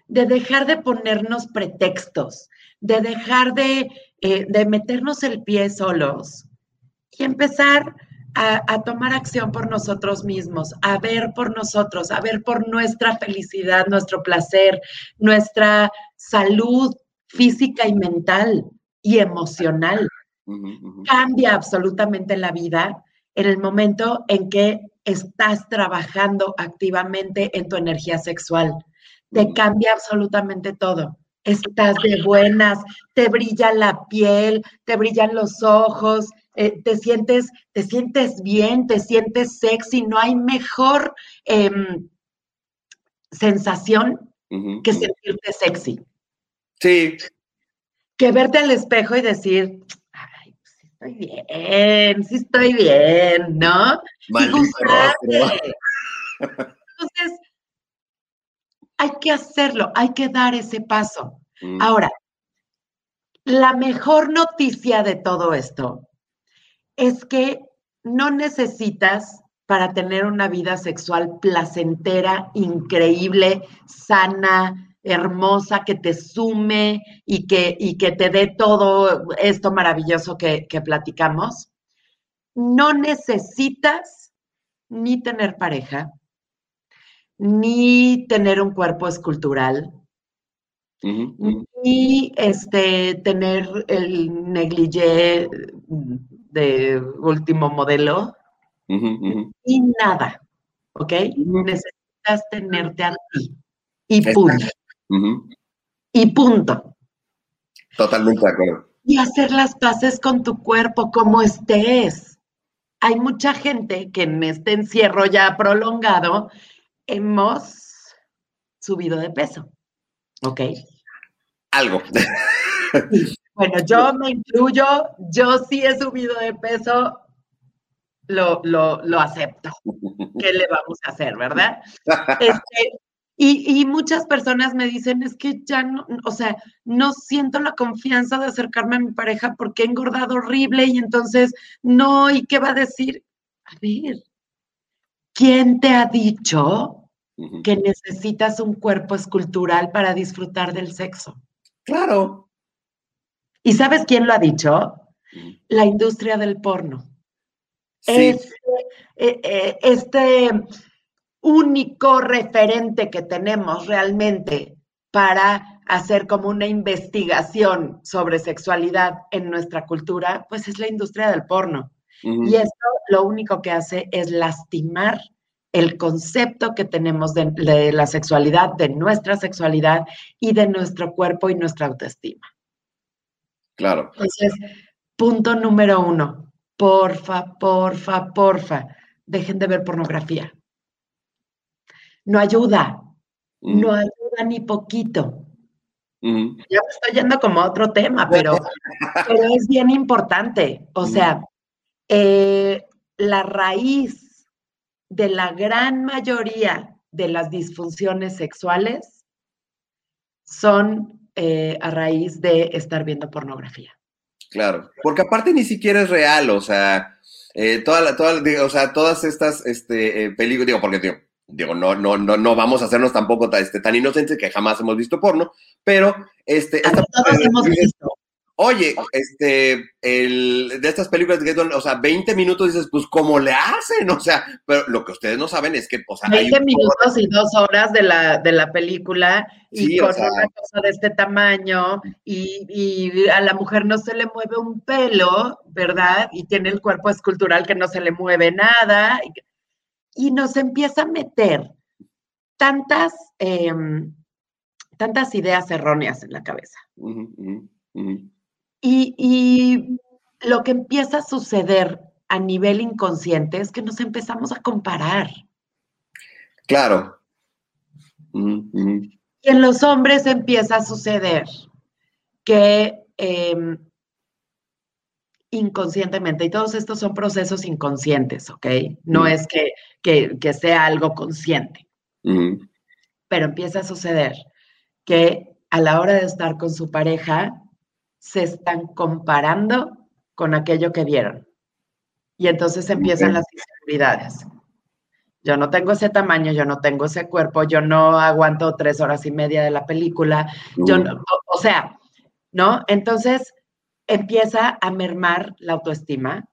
de dejar de ponernos pretextos, de dejar de, eh, de meternos el pie solos y empezar a, a tomar acción por nosotros mismos, a ver por nosotros, a ver por nuestra felicidad, nuestro placer, nuestra salud física y mental y emocional Cambia absolutamente la vida en el momento en que estás trabajando activamente en tu energía sexual. Te cambia absolutamente todo. Estás de buenas, te brilla la piel, te brillan los ojos, eh, te, sientes, te sientes bien, te sientes sexy. No hay mejor em, sensación que sentirte sexy. Sí. Que verte al espejo y decir, estoy bien, sí estoy bien, ¿no? Entonces, hay que hacerlo, hay que dar ese paso. Mm. Ahora, la mejor noticia de todo esto es que no necesitas para tener una vida sexual placentera, increíble, sana, hermosa, que te sume y que, y que te dé todo esto maravilloso que, que platicamos. No necesitas ni tener pareja, ni tener un cuerpo escultural, ni este, tener el negligé de último modelo, y nada, ¿ok? Necesitas tenerte a ti. Y punto. Y punto. Totalmente de acuerdo. Y hacer las paces con tu cuerpo como estés. Hay mucha gente que en este encierro ya prolongado hemos subido de peso. ¿Ok? Algo. Bueno, yo me incluyo, yo sí he subido de peso, lo, lo, acepto. ¿Qué le vamos a hacer, verdad? Este, y, y, muchas personas me dicen, es que ya no, o sea, no siento la confianza de acercarme a mi pareja porque he engordado horrible y entonces, no, ¿y qué va a decir? A ver, ¿quién te ha dicho que necesitas un cuerpo escultural para disfrutar del sexo? Claro. ¿Y sabes quién lo ha dicho? La industria del porno. Este, eh, eh, este, único referente que tenemos realmente para hacer como una investigación sobre sexualidad en nuestra cultura, pues es la industria del porno. Y esto lo único que hace es lastimar el concepto que tenemos de, de, la sexualidad, de nuestra sexualidad y de nuestro cuerpo y nuestra autoestima. Claro. Entonces, punto número uno, porfa, porfa, porfa, dejen de ver pornografía. No ayuda, no ayuda ni poquito. Ya me estoy yendo como a otro tema, pero, pero es bien importante. O sea, eh, la raíz de la gran mayoría de las disfunciones sexuales son eh, a raíz de estar viendo pornografía. Claro, porque aparte ni siquiera es real, o sea, eh, toda la, toda, o sea, todas estas este, eh, películas, digo, porque digo, digo, no, no, no, no vamos a hacernos tampoco tan, este, tan inocentes que jamás hemos visto porno, pero este, todos hemos visto. Oye, este, el, de estas películas que o sea, 20 minutos dices, pues, ¿cómo le hacen? O sea, pero lo que ustedes no saben es que, o sea, 20 minutos y dos horas de la, de la película y con una cosa de este tamaño y, y, a la mujer no se le mueve un pelo, ¿verdad? Y tiene el cuerpo escultural que no se le mueve nada y, y nos empieza a meter tantas, em, tantas ideas erróneas en la cabeza. Y, lo que empieza a suceder a nivel inconsciente es que nos empezamos a comparar. Claro. Y en los hombres empieza a suceder que em, inconscientemente, y todos estos son procesos inconscientes, ¿ok? No es que, que, sea algo consciente, pero empieza a suceder que a la hora de estar con su pareja, se están comparando con aquello que vieron. Y entonces empiezan las inseguridades. Yo no tengo ese tamaño, yo no tengo ese cuerpo, yo no aguanto tres horas y media de la película, yo no, o, sea, ¿no? Entonces empieza a mermar la autoestima,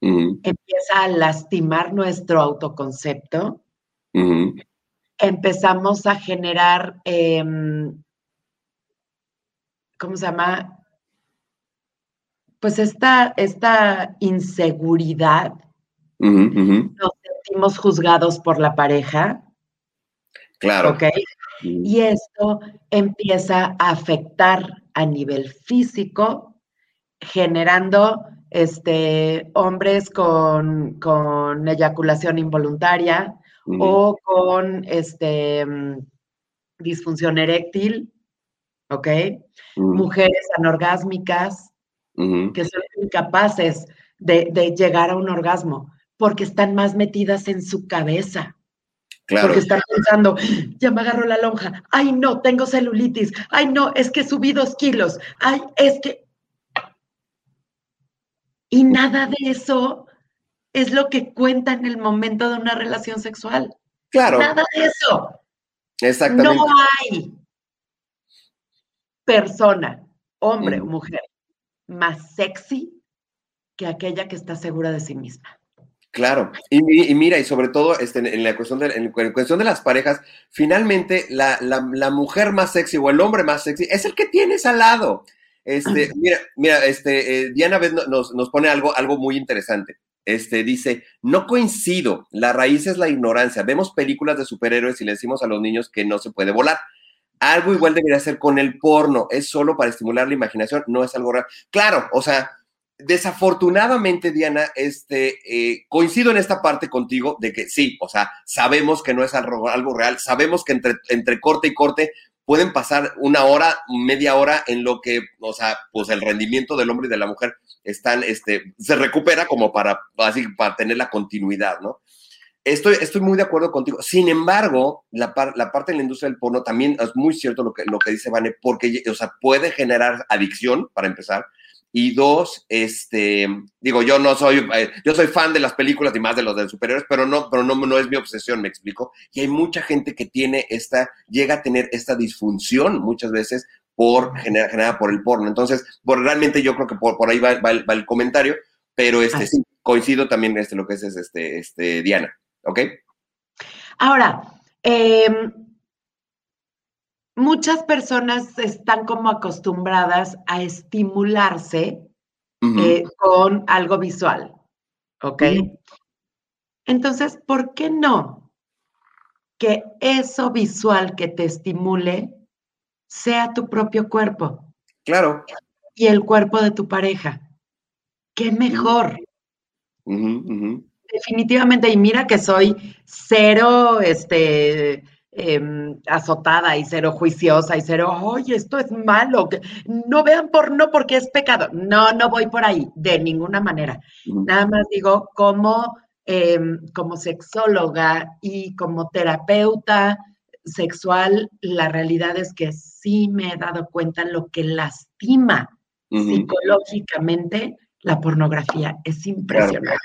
empieza a lastimar nuestro autoconcepto, empezamos a generar, em, ¿cómo se llama? pues esta, esta inseguridad. Nos sentimos juzgados por la pareja, Claro. ¿ok? Y esto empieza a afectar a nivel físico, generando este, hombres con, con eyaculación involuntaria o con este, disfunción eréctil, ¿ok? Mujeres anorgásmicas que son incapaces de, de llegar a un orgasmo porque están más metidas en su cabeza. Claro. Porque están pensando, ya me agarró la lonja, ay no, tengo celulitis, ay no, es que subí dos kilos, ay, es que... Y nada de eso es lo que cuenta en el momento de una relación sexual. Claro. Nada de eso. Exactamente. No hay persona, hombre o mujer, más sexy que aquella que está segura de sí misma. Claro, y, mi- y mira, y sobre todo este, en la cuestión de, en en cuestión de las parejas, finalmente la, la- la mujer más sexy o el hombre más sexy es el que tienes al lado. Este, mira, mira, este, eh, Diana nos, nos pone algo, algo muy interesante. Este, dice, no coincido, la raíz es la ignorancia. Vemos películas de superhéroes y le decimos a los niños que no se puede volar. Algo igual debería ser con el porno, es solo para estimular la imaginación, no es algo real. Claro, o sea, desafortunadamente, Diana, este, eh, coincido en esta parte contigo de que sí, o sea, sabemos que no es algo, algo real, sabemos que entre, entre corte y corte pueden pasar una hora, media hora en lo que, o sea, pues el rendimiento del hombre y de la mujer están, este, se recupera como para, así, para tener la continuidad, ¿no? Estoy, estoy muy de acuerdo contigo. Sin embargo, la, la parte de la industria del porno también es muy cierto lo que, lo que dice Vane, porque, o sea, puede generar adicción, para empezar, y dos, este, digo, yo no soy, eh, yo soy fan de las películas y más de los de superhéroes, pero no, pero no, no es mi obsesión, me explico. Y hay mucha gente que tiene esta, llega a tener esta disfunción muchas veces por generada por el porno. Entonces, por, realmente yo creo que por, por ahí va, va el, va el comentario, pero este, sí, coincido también este, lo que es este, este, Diana, ¿ok? Ahora, em, muchas personas están como acostumbradas a estimularse eh, con algo visual, ¿ok? Entonces, ¿por qué no que eso visual que te estimule sea tu propio cuerpo Claro. y el cuerpo de tu pareja? ¿Qué mejor? Definitivamente, y mira que soy cero, este, em, azotada y cero juiciosa y cero, oye, esto es malo, no vean porno porque es pecado. No, no voy por ahí, de ninguna manera. Nada más digo, como, em, como sexóloga y como terapeuta sexual, la realidad es que sí me he dado cuenta lo que lastima psicológicamente la pornografía. Es impresionante.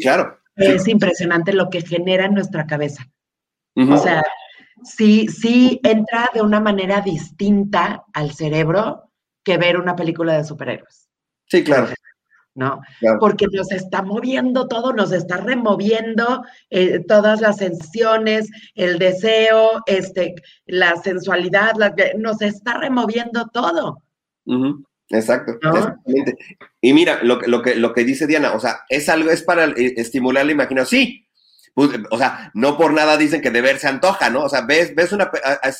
Claro. Es impresionante lo que genera en nuestra cabeza. O sea, sí, sí entra de una manera distinta al cerebro que ver una película de superhéroes, Sí, claro. ¿no? claro. Porque nos está moviendo todo, nos está removiendo eh, todas las sensaciones, el deseo, este, la sensualidad, la- nos está removiendo todo. Exacto, ¿No? exactamente. Y mira, lo, que- lo, que, lo que dice Diana, o sea, es algo, es para estimular la imaginación. Sí, o sea, no por nada dicen que de ver se antoja, ¿no? O sea, ves, ves una,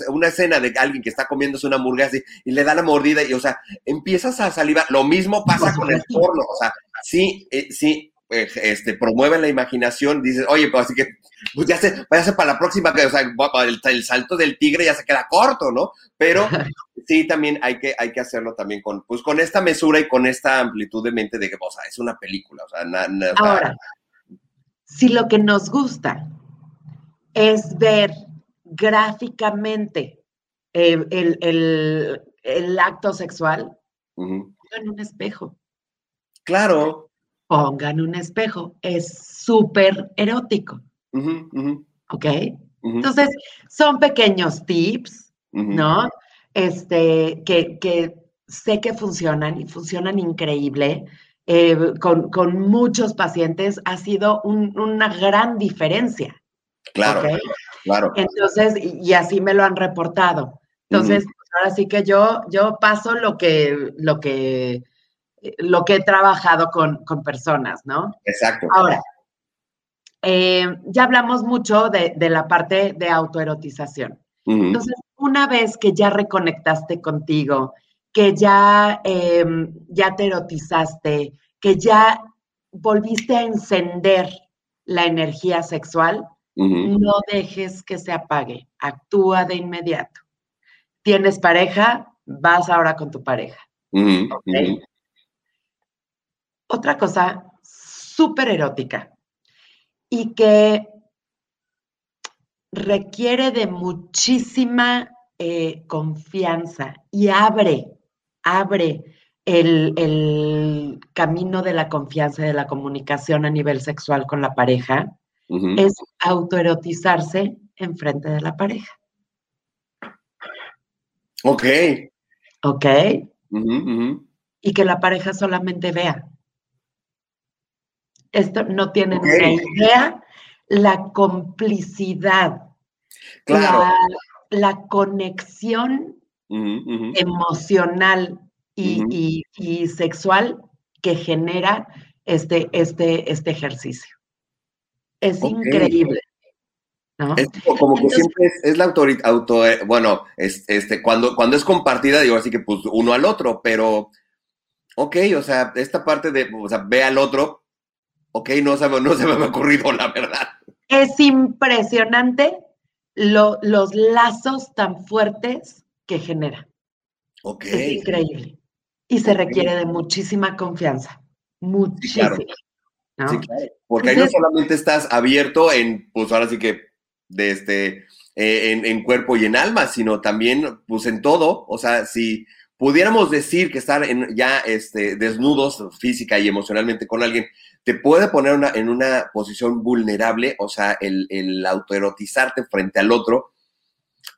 una escena de alguien que está comiéndose una hamburguesa y, y le da la mordida y, o sea, empiezas a salivar. Lo mismo pasa con el porno, o sea, sí, eh, sí, eh, este, promueven la imaginación, dices, oye, pues así que, pues ya se, váyase para la próxima, que, o sea, el, el salto del tigre ya se queda corto, ¿no? Pero sí también hay que, hay que hacerlo también con, pues con esta mesura y con esta amplitud de mente de que, o sea, es una película, o sea, na- Ahora, si lo que nos gusta es ver gráficamente eh, el, el- el acto sexual, ujú. pongan un espejo. claro, Pongan un espejo. Es súper erótico, ujú, ¿ok? Entonces, son pequeños tips. ¿no? Este, que, que sé que funcionan y funcionan increíble. Eh, con, con muchos pacientes ha sido un- una gran diferencia. claro, claro, Entonces, y, así me lo han reportado. Entonces, pues, ahora sí que yo, yo paso lo que, lo que, lo que he trabajado con, con personas, ¿no? exacto. Ahora, eh, ya hablamos mucho de, de la parte de autoerotización. Entonces, una vez que ya reconectaste contigo, que ya, em, ya te erotizaste, que ya volviste a encender la energía sexual, no dejes que se apague, actúa de inmediato. ¿Tienes pareja? Vas ahora con tu pareja. Otra cosa súper erótica y que requiere de muchísima eh, confianza y abre, abre el, el camino de la confianza y de la comunicación a nivel sexual con la pareja, es autoerotizarse en frente de la pareja. Ok. ¿Ok? Y que la pareja solamente vea. Esto no tienen Ok. una idea, la complicidad, Claro. la, la conexión Emocional y, Ujú. y- y sexual que genera este, este, este ejercicio. Es increíble. ¿no? Es como, que Entonces- siempre es, es la autoridad, auto, eh, bueno, es, este, cuando, cuando es compartida, digo así que pues uno al otro, pero, ok, o sea, esta parte de, o sea, ve al otro, ok, no se, me- no se me había ocurrido, la verdad. Es impresionante lo- los lazos tan fuertes que genera. Ok. Es increíble. Y se requiere de muchísima confianza. Muchísima. claro. ¿no? Sí, claro. Porque ahí no solamente estás abierto en, pues ahora sí que, de este, eh, en, en cuerpo y en alma, sino también, pues en todo. O sea, si pudiéramos decir que estar en, ya este, desnudos física y emocionalmente con alguien, te puede poner una- en una posición vulnerable, o sea, el, el autoerotizarte frente al otro.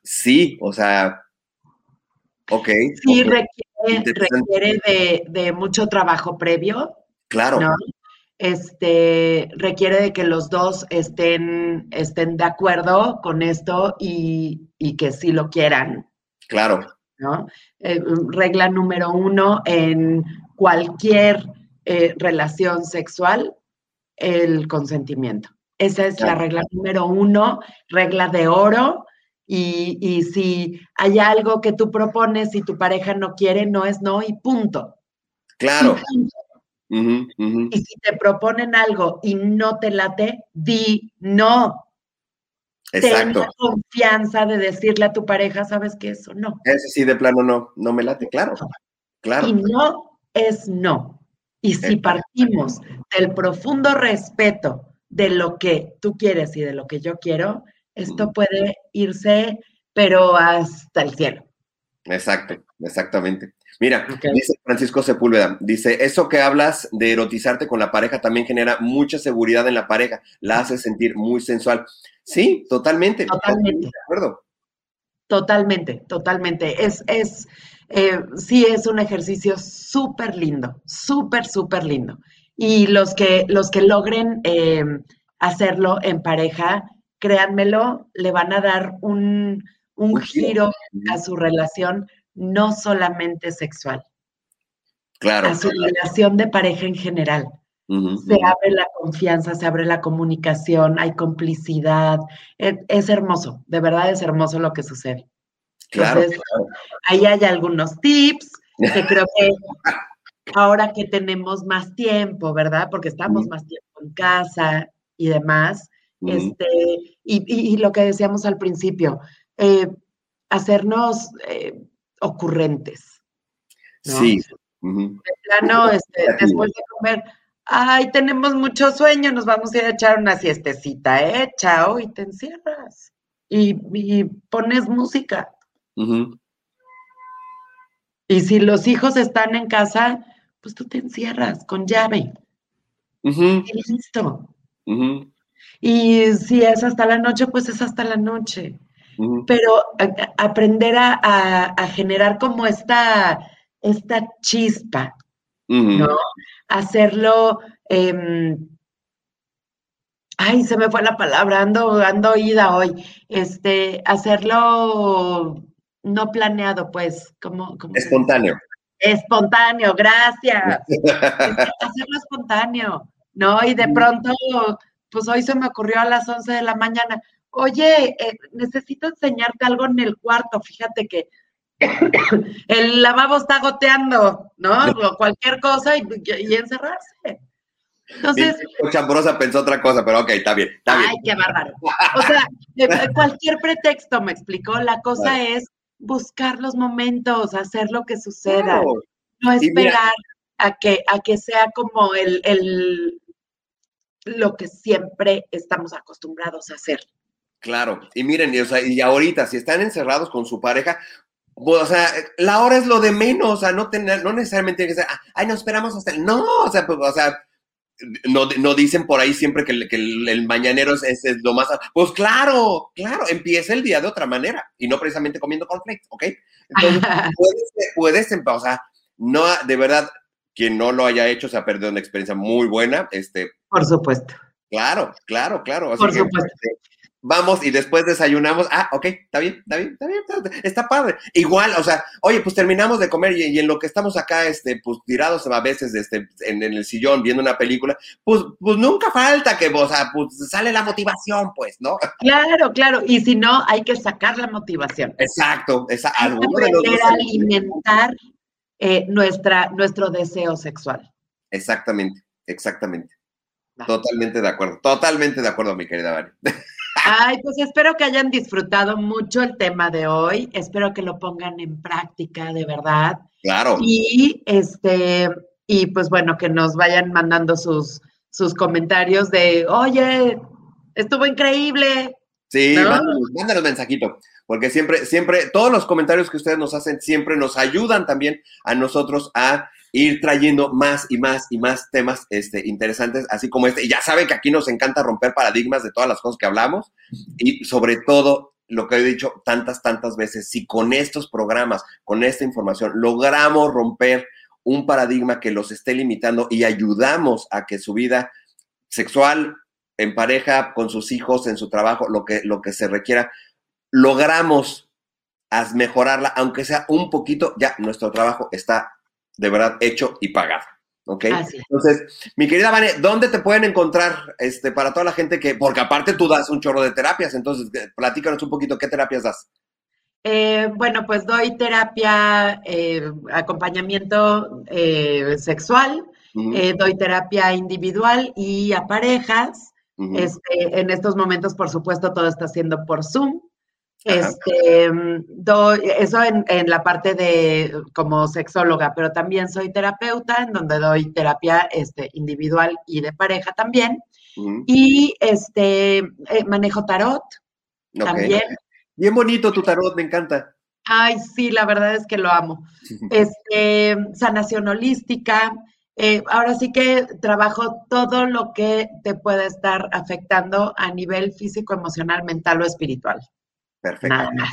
Sí, o sea, ok. Sí, requiere, requiere de, de mucho trabajo previo, claro, ¿no? Este, requiere de que los dos estén, estén de acuerdo con esto y, y que sí lo quieran, claro. ¿no? Eh, regla número uno en cualquier eh, relación sexual, el consentimiento. Esa es la regla número uno, regla de oro. Y, y si hay algo que tú propones y tu pareja no quiere, no es no y punto. Claro. Y punto. Si te proponen algo y no te late, di no. Ten Exacto. la confianza de decirle a tu pareja, sabes que eso no. Ese sí, de plano no, no me late, claro. Claro. Y no es no. Y si Exacto. partimos del profundo respeto de lo que tú quieres y de lo que yo quiero, esto puede irse, pero hasta el cielo. Exacto, exactamente. Mira, dice Francisco Sepúlveda, dice, eso que hablas de erotizarte con la pareja también genera mucha seguridad en la pareja, la hace sentir muy sensual. Sí, totalmente. Totalmente. De acuerdo. Totalmente, totalmente. Es, es, eh, sí, es un ejercicio súper lindo, súper, súper lindo. Y los que, los que logren eh, hacerlo en pareja, créanmelo, le van a dar un, un giro. a su relación, no solamente sexual, Claro. a su relación de pareja en general. Se abre la confianza, se abre la comunicación, hay complicidad. Es, es hermoso, de verdad es hermoso lo que sucede. Claro, Entonces, claro. ahí hay algunos tips que creo que ahora que tenemos más tiempo, ¿verdad? Porque estamos más tiempo en casa y demás, Este, y, y- y lo que decíamos al principio, eh, hacernos eh, ocurrentes. ¿no? Sí. De plano, este, después de comer, ay, tenemos mucho sueño, nos vamos a ir a echar una siestecita, ¿eh? Chao, y te encierras. Y, y pones música. Y si los hijos están en casa, pues tú te encierras con llave. Y listo. Y si es hasta la noche, pues es hasta la noche. Pero a- aprender a, a- a generar como esta, esta chispa. ¿no? Hacerlo. em, ay, se me fue la palabra, ando, ando oída hoy. Este, hacerlo no planeado, pues, como, como Espontáneo. espontáneo, gracias. Hacerlo espontáneo, ¿no? Y de pronto pues hoy se me ocurrió a las 11 de la mañana, oye, eh, necesito enseñarte algo en el cuarto, fíjate que el lavabo está goteando, ¿no? O cualquier cosa y, y encerrarse. Entonces. Chambrosa pensó otra cosa, pero ok, está bien, está ay, qué bárbaro. O sea, cualquier pretexto me explicó. La cosa es buscar los momentos, hacer lo que suceda. Claro. No esperar a que, a que sea como el, el lo que siempre estamos acostumbrados a hacer. Claro, y miren, y, o sea, y ahorita, si están encerrados con su pareja, o sea, la hora es lo de menos, o sea, no, tener, no necesariamente tiene que ser, "Ah, ay, no esperamos hasta el... No, o sea, pues, o sea, no, no dicen por ahí siempre que el, que el, el mañanero es, es- es lo más... Pues claro, claro, empieza el día de otra manera y no precisamente comiendo cornflakes, ¿ok? Entonces, puedes, puedes, o sea, no, de verdad, quien no lo haya hecho se ha perdido una experiencia muy buena, este, Por supuesto. Claro, claro, claro. Así Por que, supuesto. este, vamos y después desayunamos. Ah, ok, está bien, está bien, está bien, está, padre. Igual, o sea, oye, pues terminamos de comer y, y en lo que estamos acá, este, pues tirados a veces este, en, en el sillón viendo una película, pues, pues nunca falta que, o sea, pues sale la motivación, pues, ¿no? Claro, claro. Y si no, hay que sacar la motivación. Exacto, esa, Hay que aprender a alimentar eh, nuestra, nuestro deseo sexual. Exactamente, exactamente. Totalmente de acuerdo, totalmente de acuerdo, mi querida Vani. Ay, pues espero que hayan disfrutado mucho el tema de hoy. Espero que lo pongan en práctica, de verdad. Claro. Y este, y pues bueno, que nos vayan mandando sus, sus comentarios de, oye, estuvo increíble. Sí, ¿No? mándanos, mándanos mensajito, porque siempre, siempre, todos los comentarios que ustedes nos hacen siempre nos ayudan también a nosotros a ir trayendo más y más y más temas este, interesantes, así como este. Y ya saben que aquí nos encanta romper paradigmas de todas las cosas que hablamos y sobre todo lo que he dicho tantas, tantas veces, si con estos programas, con esta información, logramos romper un paradigma que los esté limitando y ayudamos a que su vida sexual, en pareja, con sus hijos, en su trabajo, lo que, lo que se requiera, logramos mejorarla, aunque sea un poquito, ya nuestro trabajo está de verdad hecho y pagado. ¿Ok? Así. Entonces, mi querida Vane, ¿dónde te pueden encontrar este, para toda la gente que, porque aparte tú das un chorro de terapias, entonces eh, platícanos un poquito qué terapias das? Eh, bueno, pues doy terapia, eh, acompañamiento eh, sexual, doy terapia individual y a parejas. Este, en estos momentos, por supuesto, todo está siendo por Zoom. Este, mm, doy, eso en, en la parte de como sexóloga, pero también soy terapeuta, en donde doy terapia este, individual y de pareja también. Y este, eh, manejo tarot también. Bien bonito tu tarot, me encanta. Ay, sí, la verdad es que lo amo. Este, sanación holística. eh, ahora sí que trabajo todo lo que te puede estar afectando a nivel físico, emocional, mental o espiritual. Perfecto. Nada más.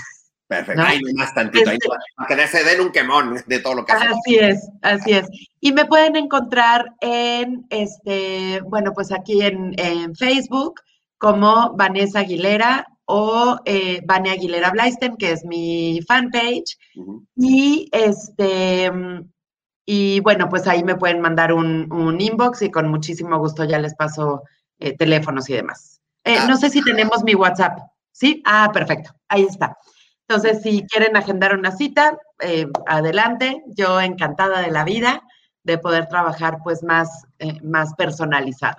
Perfecto. ¿no? Ahí nomás tantito, ahí nomás, para que se den un quemón de todo lo que hacemos. Así es, así es. Y me pueden encontrar en, este, bueno, pues aquí en, en Facebook como Vanessa Aguilera o eh, Vane Aguilera Blaisten, que es mi fanpage. Ujú. Y este, y bueno, pues ahí me pueden mandar un, un inbox y con muchísimo gusto ya les paso eh, teléfonos y demás. Eh, Ah. No sé si tenemos mi WhatsApp. ¿Sí? Ah, perfecto. Ahí está. Entonces, si quieren agendar una cita, eh, adelante. Yo encantada de la vida de poder trabajar pues más, eh, más personalizado.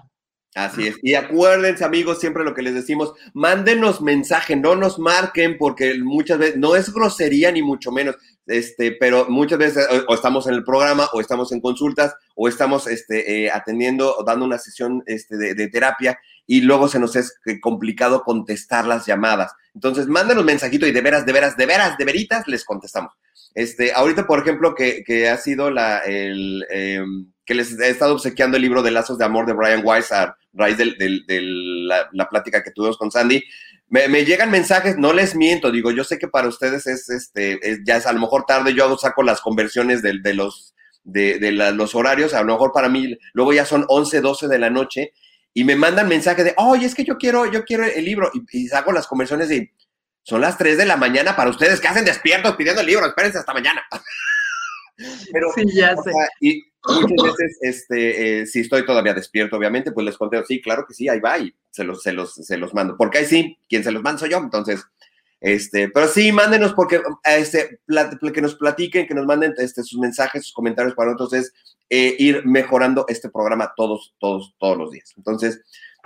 Así es. Y acuérdense, amigos, siempre lo que les decimos, mándenos mensaje, no nos marquen, porque muchas veces no es grosería ni mucho menos, este, pero muchas veces o, o estamos en el programa, o estamos en consultas, o estamos este, eh, atendiendo o dando una sesión este, de terapia, y luego se nos es eh, complicado contestar las llamadas. Entonces, mándenos mensajito y de veras, de veras, de veras, de veritas, les contestamos. Este, ahorita, por ejemplo, que, que ha sido la, el, em, que les he estado obsequiando el libro de Lazos de Amor de Brian Weiss a raíz de la, la plática que tuvimos con Sandy. Me, llegan mensajes, no les miento, digo, yo sé que para ustedes es, este, es- ya es a lo mejor tarde, yo saco las conversiones de, los, de, de los horarios, a lo mejor para mí, luego ya son 11, 12 de la noche, y me mandan mensajes de, oye, es que yo quiero, yo quiero el libro, y, y saco las conversiones y son las 3 de la mañana para ustedes que hacen despiertos pidiendo el libro, espérense hasta mañana. Pero, sí, ya sé. sea, y muchas veces, este, eh, si estoy todavía despierto, obviamente, pues les contesto, sí, claro que sí, ahí va, y se los, se los, se los mando. Porque ahí sí, quien se los manda soy yo, entonces, este, pero sí, mándenos porque, este, que nos platiquen, que nos manden este, sus mensajes, sus comentarios para nosotros es eh, ir mejorando este programa todos, todos, todos los días. Entonces,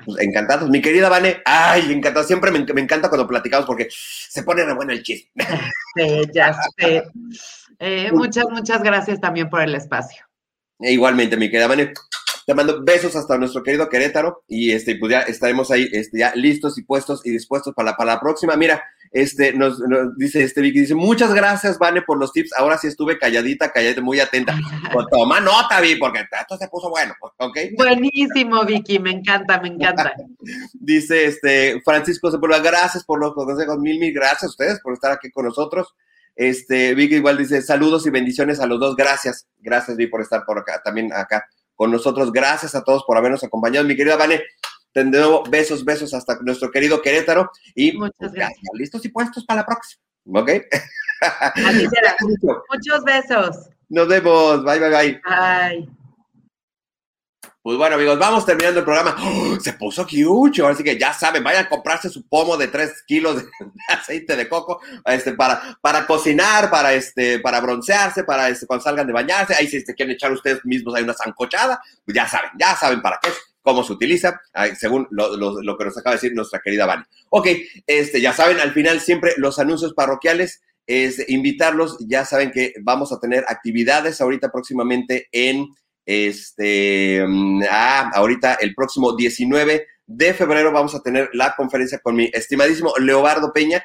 pues, encantados. Mi querida Vane, ay, encantado. Siempre me, me encanta cuando platicamos porque se pone re bueno el chisme. Sí, ya sé. Eh, muchas, muchas gracias también por el espacio. E igualmente, mi querida Vane, te mando besos hasta nuestro querido Querétaro y este, pues ya estaremos ahí este, ya listos y puestos y dispuestos para la, para la próxima. Mira, este, nos, nos dice este Vicky, dice, muchas gracias, Vane, por los tips. Ahora sí estuve calladita, calladita, muy atenta. Pues, toma nota, Vi, porque esto se puso bueno, ¿ok? Buenísimo, Vicky, me encanta, me encanta. Dice este Francisco Sepúlveda, gracias por los consejos, mil, mil gracias a ustedes por estar aquí con nosotros. Este, Vicky igual dice, saludos y bendiciones a los dos, gracias, gracias Vi por estar por acá, también acá con nosotros, gracias a todos por habernos acompañado, mi querida Vane, de nuevo, besos, besos hasta nuestro querido Querétaro, y Muchas pues, gracias. ya listos y puestos para la próxima, ¿ok? Así será. Muchos besos. Nos vemos, bye, bye, bye. Ay. Pues bueno, amigos, vamos terminando el programa. ¡Oh! Se puso cute. Así que ya saben, vayan a comprarse su pomo de 3 kilos de aceite de coco este, para, para cocinar, para, este, para broncearse, para este, cuando salgan de bañarse. Ahí si se quieren echar ustedes mismos hay una zancochada, pues ya saben, ya saben para qué, cómo se utiliza, según lo, lo- lo que nos acaba de decir nuestra querida Vani. Ok, este, ya saben, al final siempre los anuncios parroquiales es invitarlos. Ya saben que vamos a tener actividades ahorita próximamente en este, mm, ah, ahorita el próximo 19 de febrero vamos a tener la conferencia con mi estimadísimo Leobardo Peña,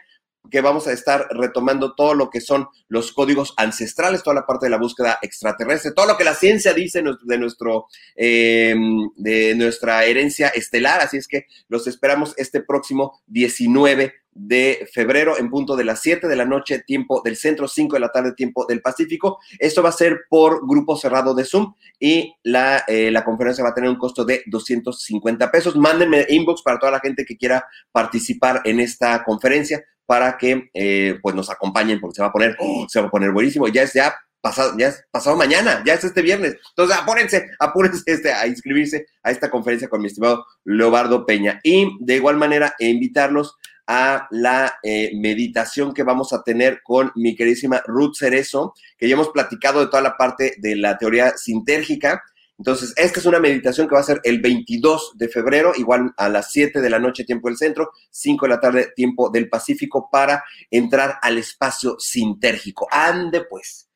que vamos a estar retomando todo lo que son los códigos ancestrales, toda la parte de la búsqueda extraterrestre, todo lo que la ciencia dice de, nuestro, de nuestra herencia estelar. Así es que los esperamos este próximo 19 de febrero en punto de las 7 de la noche, tiempo del centro, 5 de la tarde, tiempo del Pacífico. Esto va a ser por grupo cerrado de Zoom y la, eh, la conferencia va a tener un costo de 250 pesos. Mándenme inbox para toda la gente que quiera participar en esta conferencia para que eh, pues nos acompañen porque se va a poner, se va a poner buenísimo. Ya es ya pasado, ya es pasado mañana, ya es este viernes. Entonces apúrense, apúrense este, a inscribirse a esta conferencia con mi estimado Leobardo Peña. Y de igual manera, e invitarlos a la eh, meditación que vamos a tener con mi queridísima Ruth Cerezo, que ya hemos platicado de toda la parte de la teoría sintérgica. Entonces, esta es una meditación que va a ser el 22 de febrero, igual a las 7 de la noche, tiempo del centro, 5 de la tarde, tiempo del Pacífico, para entrar al espacio sintérgico. Ande pues.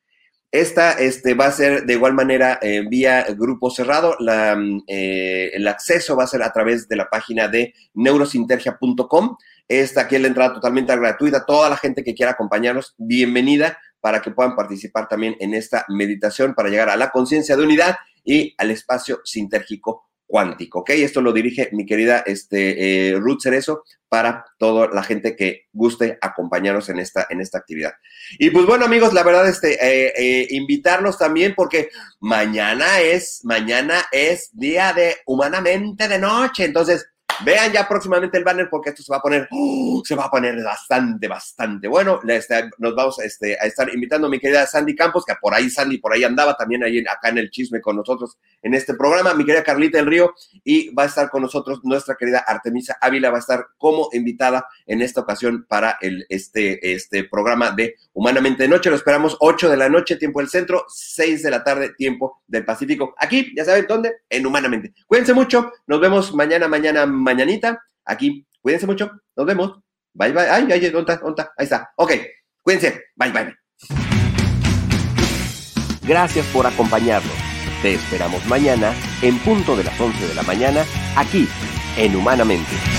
Esta este, va a ser de igual manera eh, vía grupo cerrado. La, mm, eh, el acceso va a ser a través de la página de neurosintergia.com. Esta aquí es la entrada totalmente gratuita. Toda la gente que quiera acompañarnos, bienvenida para que puedan participar también en esta meditación para llegar a la conciencia de unidad y al espacio sintérgico cuántico. ¿Ok? Esto lo dirige mi querida este, eh, Ruth Cerezo para toda la gente que guste acompañarnos en esta, en esta actividad. Y pues bueno, amigos, la verdad, este, eh, eh, invitarlos también porque mañana es, mañana es día de humanamente de noche. Entonces, vean ya próximamente el banner porque esto se va a poner, ¡oh! se va a poner bastante, bastante bueno. Este, nos vamos este, a estar invitando a mi querida Sandy Campos, que por ahí Sandy por ahí andaba también ahí acá en el chisme con nosotros en este programa, mi querida Carlita del Río, y va a estar con nosotros nuestra querida Artemisa Ávila, va a estar como invitada en esta ocasión para el, este, este programa de Humanamente de Noche. Lo esperamos 8 de la noche, tiempo del centro, 6 de la tarde, tiempo del Pacífico. Aquí, ya saben dónde, en Humanamente. Cuídense mucho, nos vemos mañana, mañana, mañanita, aquí. Cuídense mucho, nos vemos. Bye, bye. Ay, ay, ¿dónde está? ¿Dónde? Ahí está. Ok, cuídense. Bye, bye. Gracias por acompañarnos. Te esperamos mañana en punto de las 11 de la mañana aquí en Humanamente.